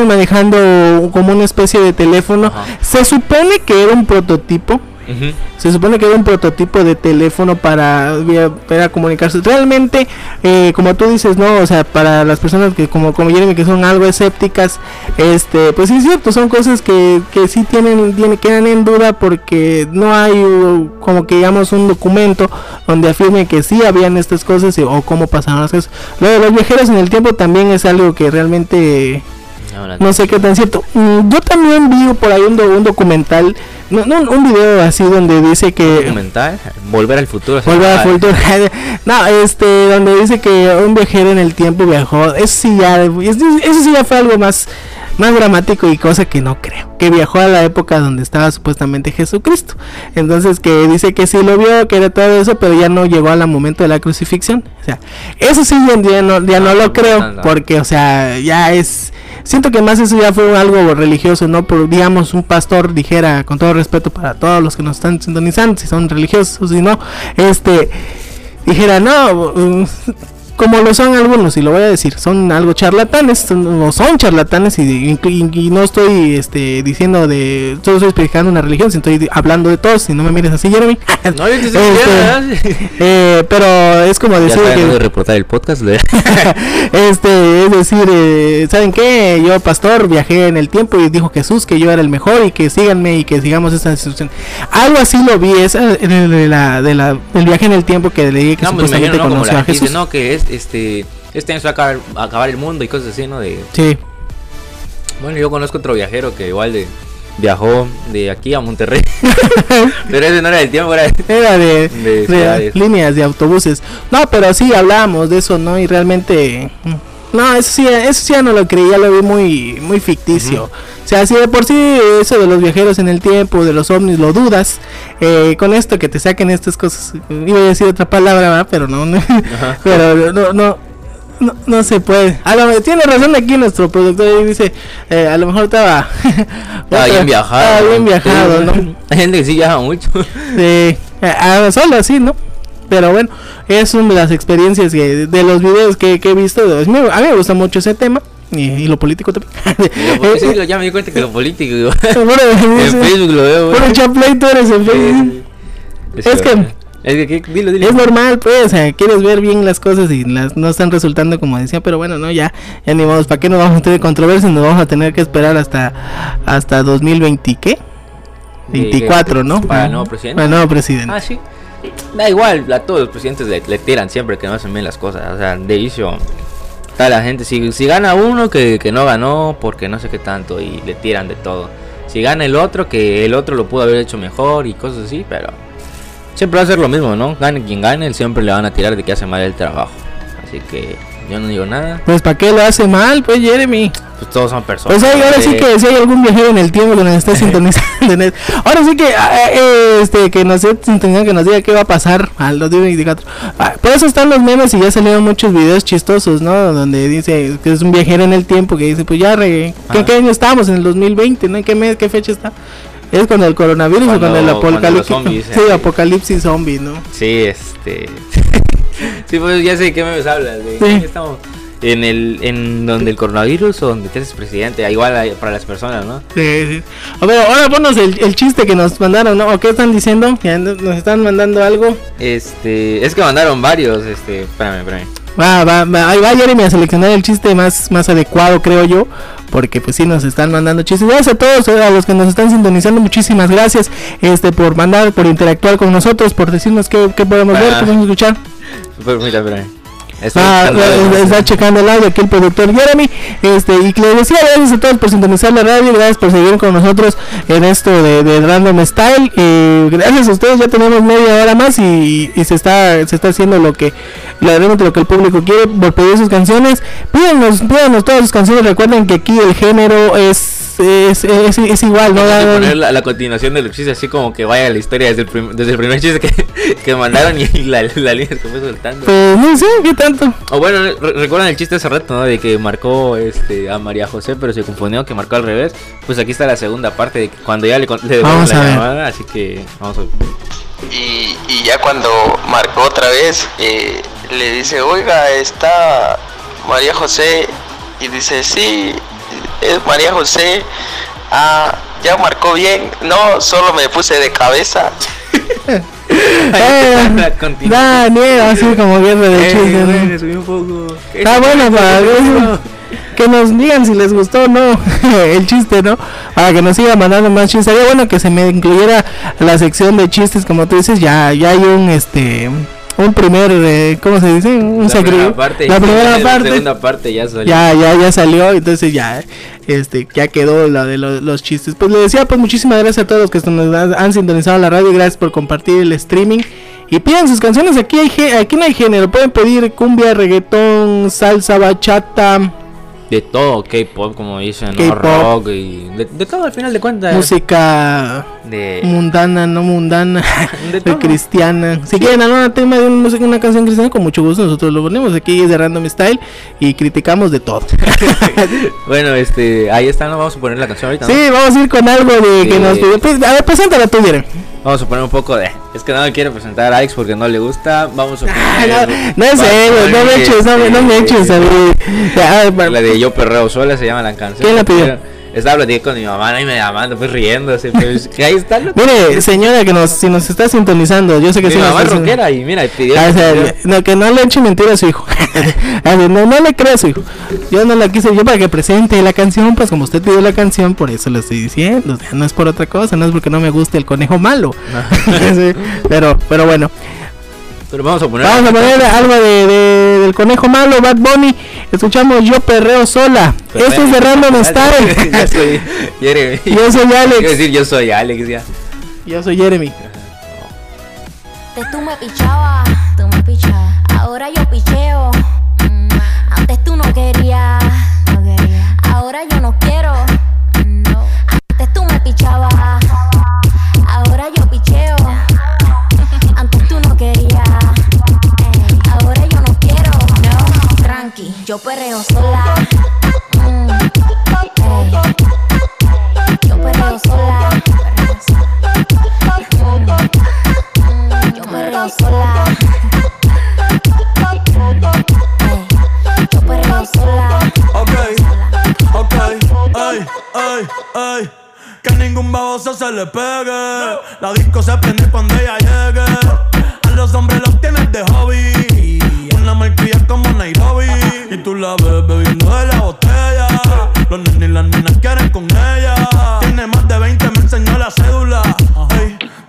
manejando como una especie de teléfono. Ajá. Se supone que era un prototipo. Se supone que era un prototipo de teléfono para, para comunicarse. Realmente, eh, como tú dices, no, o sea, para las personas que como como Jeremy que son algo escépticas, este, pues sí es cierto, son cosas que, que sí tienen, tienen quedan en duda porque no hay uh, como que digamos un documento donde afirme que sí habían estas cosas y- o cómo pasaron las cosas. Lo de los viajeros en el tiempo también es algo que realmente No, no sé qué tan cierto. Mm, Yo también vi por ahí un, un documental, no, no, un video así donde dice que documental, volver al futuro. Volver al futuro. no, este, donde dice que un viajero en el tiempo viajó. Eso sí ya, eso sí ya fue algo más, más dramático y cosa que no creo. Que viajó a la época donde estaba supuestamente Jesucristo. Entonces que dice que sí lo vio, que era todo eso, pero ya no llegó al momento de la crucifixión. O sea, eso sí ya, no, ya no Ah, lo creo, porque, o sea, ya es. Siento que más eso ya fue algo religioso, ¿no? Por, digamos, un pastor dijera, con todo respeto para todos los que nos están sintonizando, si son religiosos o si no, este, dijera, no, como lo son algunos, y lo voy a decir, son algo charlatanes, son, o son charlatanes, y, y- y no estoy este, diciendo de, solo estoy explicando una religión, si estoy hablando de todos, si no me mires así, Jeremy. No, yo te estoy Este, eh, pero es como Ya decir está dejando de que, reportar el podcast. este, es decir, eh, ¿saben qué? Yo, pastor, viajé en el tiempo y dijo Jesús que yo era el mejor y que síganme y que sigamos esta instrucción. Algo así lo vi, esa de, la, de la, del viaje en el tiempo que leí que No, pues me supuestamente imagino, ¿no? Como conoció la a gente dice, Jesús. no, que es este. Este año se va a acabar, a acabar el mundo y cosas así, ¿no? De, Sí. bueno, yo conozco otro viajero que igual de viajó de aquí a Monterrey. Pero ese no era el tiempo, era Era de, De líneas de autobuses. No, pero sí hablábamos de eso, ¿no? Y realmente. mm, No, eso sí, eso sí ya no lo creía, lo vi muy, muy ficticio. O sea, si de por sí eso de los viajeros en el tiempo, de los ovnis, lo dudas, eh, con esto que te saquen estas cosas, iba a decir otra palabra, ¿verdad? Pero no, no pero no, no, no, no se puede. A lo, tiene razón aquí nuestro productor, y dice, eh, a lo mejor estaba... Estaba bien viajado. Estaba bien viajado, ¿no? Hay gente que sí viaja mucho. Sí, a- a- solo así, ¿no? Pero bueno, es una de las experiencias que, de los videos que, que he visto. a mí me gusta mucho ese tema y, y lo político también. Lo- lo- ya me di cuenta que lo político. en Facebook lo veo. Chaplay, tú eres en Facebook. Es que- Es que, ¿qué? dilo, dilo. Es normal, pues, o sea, quieres ver bien las cosas y las no están resultando como decía, pero bueno, no, ya, ya ni modo, ¿para qué nos vamos a tener controversia? Nos vamos a tener que esperar hasta hasta 2020, ¿qué? 24, ¿no? Para el nuevo presidente. Para el nuevo presidente. Ah, sí. Da igual, a todos los presidentes le, le tiran siempre que no hacen bien las cosas. O sea, de vicio. Está la gente, si, si gana uno que, que no ganó porque no sé qué tanto y le tiran de todo. Si gana el otro que el otro lo pudo haber hecho mejor y cosas así, pero siempre va a ser lo mismo, ¿no? Gane quien gane, siempre le van a tirar de que hace mal el trabajo. Así que yo no digo nada, Pues, ¿para qué lo hace mal, pues, Jeremy? pues todos son personas. Pues ahora sí Eh, que si hay algún viajero en el tiempo que nos esté sintonizando, en ahora sí que ah, eh, este que nos sintonizando, que nos diga qué va a pasar al 2024. Ah, por eso están los memes y ya salieron muchos videos chistosos, ¿no? Donde dice que es un viajero en el tiempo que dice, pues ya, re, ¿qué, Ah. qué año estamos? En el 2020, ¿no? ¿En qué mes, qué fecha está? ¿Es con el coronavirus o con Cuando- el apocalipsis? zombies, Sí, eh. apocalipsis zombie, ¿no? Sí, este. sí, pues ya sé de qué me hablas. De Sí. ¿qué estamos en el en donde el coronavirus o donde eres presidente. Ah, Igual para las personas, ¿no? Sí, sí. A ver, ahora ponos el, el chiste que nos mandaron, ¿no? ¿O qué están diciendo? Nos están mandando algo. Este, es que mandaron varios, este, espérame, espérame. Va, va, va, ahí va Jeremy a seleccionar el chiste más, más adecuado, creo yo. Porque pues sí nos están mandando chistes. Gracias a todos, eh, a los que nos están sintonizando, muchísimas gracias este por mandar, por interactuar con nosotros, por decirnos qué, qué podemos ver, qué podemos escuchar. Pero, mira, Ah, está checando el audio aquí el productor Jeremy. Este, y que les decía gracias a todos por sintonizar la radio, gracias por seguir con nosotros en esto de, de Random Style. Eh, gracias a ustedes, ya tenemos media hora más y, y se está se está haciendo lo que la- realmente lo que el público quiere por pedir sus canciones. Pídanos, pídanos todas sus canciones. Recuerden que aquí el género es es, es, es igual, ¿no? Vamos a poner la, la continuación de los chistes así como que vaya la historia desde el, prim- desde el primer chiste que, que mandaron y la, la línea que fue soltando. Pues no sé, ¿qué tanto? O bueno, re- recuerdan el chiste hace rato, ¿no? De que marcó este a María José, pero se confundió que marcó al revés. Pues aquí está la segunda parte de que cuando ya le, le a la ver. llamada, así que vamos a ver. Y, y ya cuando marcó otra vez, eh, le dice, oiga, está María José y dice, sí, es María José. Ah, ya marcó bien. No, solo me puse de cabeza. Eh, da miedo, así como de Eh, chistes. ¿no? bueno, subí un poco. Está bueno para que nos digan si les gustó o no el chiste, ¿no? Para que nos sigan mandando más chistes. Sería bueno que se me incluyera la sección de chistes, como tú dices, ya, ya hay un este un primer eh, ¿cómo se dice? Un La secre- primera parte. la primera La parte. segunda parte ya salió. Ya, ya, ya salió, entonces ya, este, ya quedó la de lo- los chistes. Pues le decía, pues muchísimas gracias a todos los que nos han, han sintonizado la radio, gracias por compartir el streaming. Y pidan sus canciones, aquí hay aquí no hay género, pueden pedir cumbia, reggaetón, salsa, bachata, De todo, K-pop, como dicen, ¿no? Rock y de, de todo al final de cuentas. música De, mundana, no mundana, De de cristiana. Si quieren algún tema de una música, una canción cristiana, con mucho gusto nosotros lo ponemos aquí de Random Style y criticamos de todo. bueno, este, ahí está, ¿no? Vamos a poner la canción ahorita. ¿no? Sí, vamos a ir con algo de que Sí. nos. Pues, a ver, preséntala tú, Jeremy. Vamos a poner un poco de. Es que no me quiero presentar a Alex porque no le gusta. Vamos a poner. Ah, no, no Bad serio, no me eches, no, me- no me eches a mí. Ya, a ver, La de Yo Perreo Sola se llama la canción. ¿Quién la pidió? Estaba platicando con mi mamá y me llamando, pues riéndose. Pues, que ahí está. loco. Mire, señora, que nos, si nos está sintonizando, yo sé que Mi sí nos mamá es rockera y mira, y pidió. Ah, o sea, no, que no le eche mentira a su hijo. No, no le crea a su hijo. Yo no la quise yo para que presente la canción, pues como usted pidió la canción, por eso lo estoy diciendo. O sea, no es por otra cosa, no es porque no me guste el conejo malo. Sí, pero, pero bueno. Pero vamos a poner. Vamos a poner algo de, de- del conejo malo, Bad Bunny. Escuchamos Yo Perreo Sola. Esto es de Random Ya Style. soy Jeremy. Yo soy Alex. Quiero decir, yo soy Alex ya. Yo soy Jeremy. Antes tú me pichabas, tú me pichabas. Ahora yo picheo. Mm, Antes tú no querías, no quería. Ahora yo no quiero. No. Antes tú me pichabas. Yo perreo sola. Mm. Yo perreo sola. Yo perreo sola. Yo perreo sola. Ok, ok, ay, ay, ay. Que ningún baboso se le pegue. La disco se prende cuando ella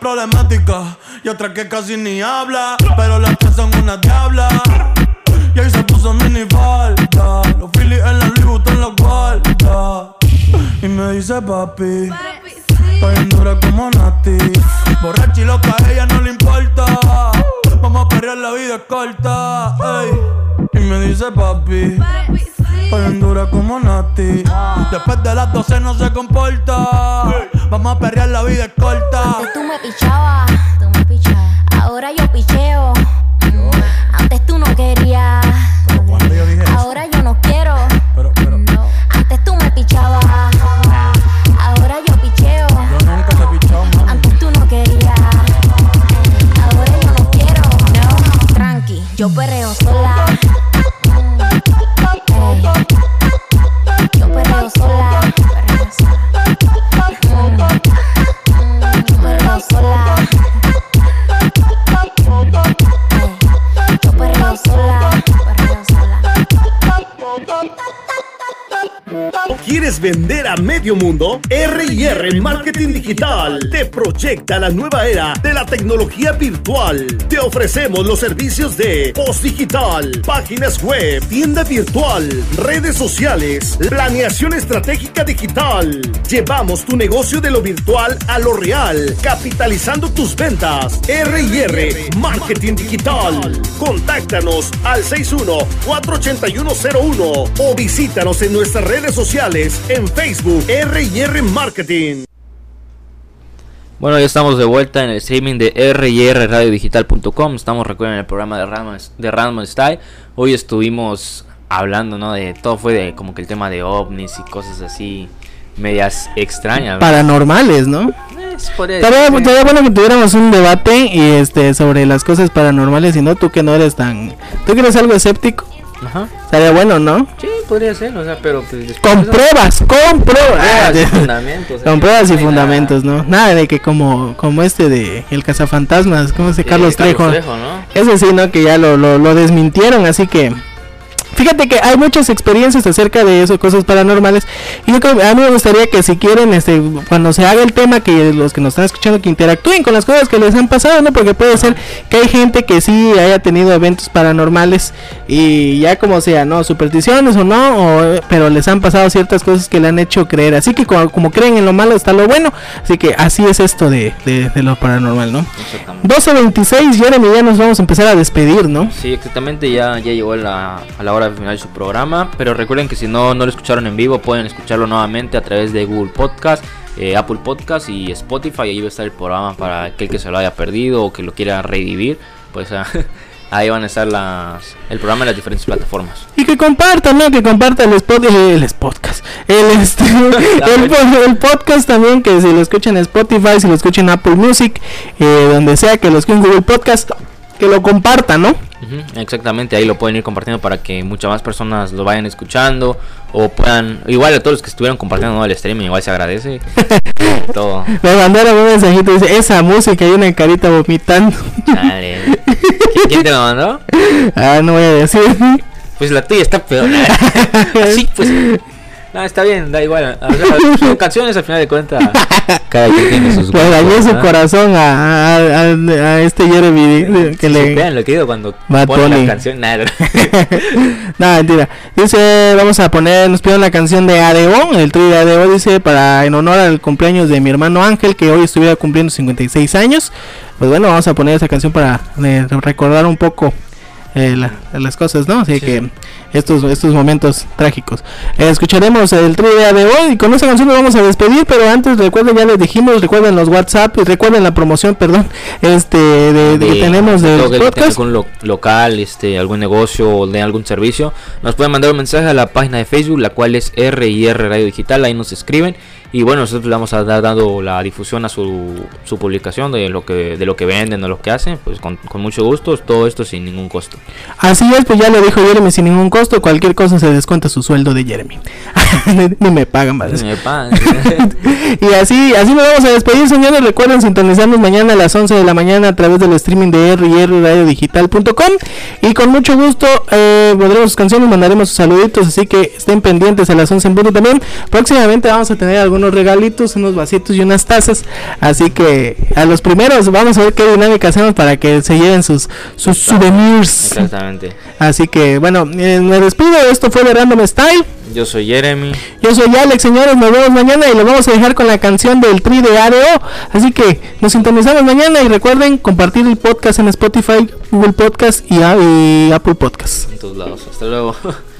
Problemática y otra que casi ni habla. Pero las tres son una diabla. Y ahí se puso mini falta. Los Phillies en la Louis Vuitton los guarda. Y me dice papi. Estoy en dura como Nati. Borracha y loca, a ella no le importa. Vamos a perrear, la vida es corta. ey. Y me dice papi. Estoy en dura como Nati. Después de las 12 no se comporta. Vamos a perrear, la vida es corta. Antes tú me pichabas, tú me pichabas. Ahora yo picheo. Mm, Antes tú no querías. Ahora yo no quiero. No. Antes tú me pichabas. Ahora yo picheo. Antes tú no querías. Ahora yo no quiero. No. Tranqui, yo perreo sola. ¿Quieres vender a medio mundo? R&R Marketing Digital te proyecta la nueva era de la tecnología virtual. Te ofrecemos los servicios de post digital, páginas web, tienda virtual, redes sociales, planeación estratégica digital. Llevamos tu negocio de lo virtual a lo real, capitalizando tus ventas. R&R Marketing Digital. Contáctanos al 61-48101 o visítanos en nuestras redes sociales en Facebook R&R Marketing. Bueno, ya estamos de vuelta en el streaming de rrradiodigital.com. Estamos, recuerden, en el programa de Random, de Random Style. Hoy estuvimos hablando, ¿no? De todo fue de como que el tema de ovnis y cosas así medias extrañas. ¿no? Paranormales, ¿no? Es por eso, Estaría, sí. estaría bueno que tuviéramos un debate y este sobre las cosas paranormales y no tú que no eres tan... ¿Tú que eres algo escéptico? Ajá. Estaría bueno, ¿no? Sí, podría ser, o sea, pero pues, Con de- pruebas, con pruebas. Y fundamentos, Con pruebas y fundamentos, ¿no? Nada de que como como este de El Cazafantasmas, ¿cómo se Sí, Carlos Carlos Trejo? Trejo, ¿no? Ese sí, ¿no? Que ya lo, lo, lo desmintieron, así que... Fíjate que hay muchas experiencias acerca de eso, cosas paranormales. Y yo creo, a mí me gustaría que si quieren, este, cuando se haga el tema, que los que nos están escuchando, que interactúen con las cosas que les han pasado, ¿no? Porque puede ser que hay gente que sí haya tenido eventos paranormales y ya como sea, ¿no? Supersticiones o no, o, pero les han pasado ciertas cosas que le han hecho creer. Así que como, como creen en lo malo está lo bueno. Así que así es esto de, de, de lo paranormal, ¿no? Exactamente. 12.26, Jeremy, ya nos vamos a empezar a despedir, ¿no? Sí, exactamente, ya, ya llegó la, a la hora de final de su programa, pero recuerden que si no, no lo escucharon en vivo, pueden escucharlo nuevamente a través de Google Podcast, eh, Apple Podcast y Spotify, ahí va a estar el programa para aquel que se lo haya perdido o que lo quiera revivir, pues ah, ahí van a estar las, el programa en las diferentes plataformas. Y que compartan, ¿no? Que compartan el, el, el podcast. El, este, el, po- el podcast también, que si lo escuchan en Spotify, si lo escuchan en Apple Music, eh, donde sea que lo escuchen en Google Podcast, que lo compartan, ¿no? Exactamente, ahí lo pueden ir compartiendo para que muchas más personas lo vayan escuchando o puedan, igual a todos los que estuvieron compartiendo ¿no? el streaming, igual se agradece. Todo. Me mandaron un mensajito, dice, esa música y una carita vomitando. Dale. ¿Quién, quién te lo mandó? ah, no voy a decir. Pues la tuya está peor. Así pues. No, está bien, da igual. Son canciones al final de cuentas. Cada quien tiene sus Le gustos, su ¿no? corazón a, a, a- a este Jeremy que Si le... supieran lo que digo cuando Bad ponen Bunny. la canción. Nada. no, mentira. Dice, vamos a poner, nos pidieron la canción de ADO, el trío de ADO, dice, para en honor al cumpleaños de mi hermano Ángel, que hoy estuviera cumpliendo 56 años. Pues bueno, vamos a poner esa canción para eh, recordar un poco eh, la- las cosas, ¿no? Así que estos, estos momentos trágicos. Escucharemos el trío de ADO y con esa canción nos vamos a despedir, pero antes recuerden, ya les dijimos, recuerden los WhatsApp y recuerden la promoción, perdón, este, de, de que tenemos del tenga podcast. algún lo- local, este, algún negocio o de algún servicio, nos pueden mandar un mensaje a la página de Facebook, la cual es R&R Radio Digital, ahí nos escriben y bueno, nosotros le vamos a dar dando la difusión a su, su publicación de lo que de lo que venden o lo que hacen, pues con, con mucho gusto, todo esto sin ningún costo. Así es, pues ya lo dijo Jeremy sin ningún costo, cualquier cosa se descuenta su sueldo de Jeremy. Ni me pagan, madre. Me pagan. Y así, así nos vamos a despedir, señores. Recuerden sintonizarnos mañana a las 11 de la mañana a través del streaming de rrradiodigital.com. Y con mucho gusto eh, pondremos sus canciones, mandaremos sus saluditos. Así que estén pendientes a las 11 en punto también. Próximamente vamos a tener algunos regalitos, unos vasitos y unas tazas. Así que a los primeros vamos a ver qué dinámica hacemos para que se lleven sus, sus souvenirs. Exactamente. Así que bueno, eh, me despido. Esto fue de Random Style. Yo soy Jeremy. Yo soy Alex, señores. Nos vemos mañana y los vamos a dejar con la canción del Tri de ADO. Así que nos sintonizamos mañana y recuerden compartir el podcast en Spotify, Google Podcast y, a- y Apple Podcast. En todos lados. Hasta luego.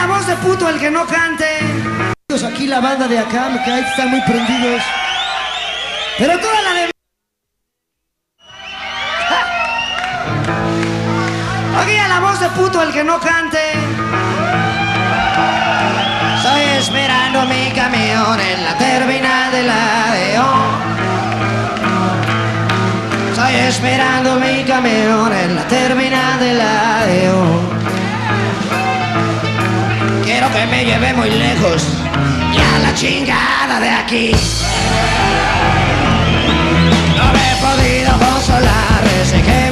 La voz de puto el que no cante. Aquí la banda de acá, me cae, están muy prendidos. Pero toda la de... Aquí a la voz de puto el que no cante. Estoy esperando mi camión en la terminal de la Estoy esperando mi camión en la terminal de la que me llevé muy lejos y a la chingada de aquí. No me he podido consolar ese que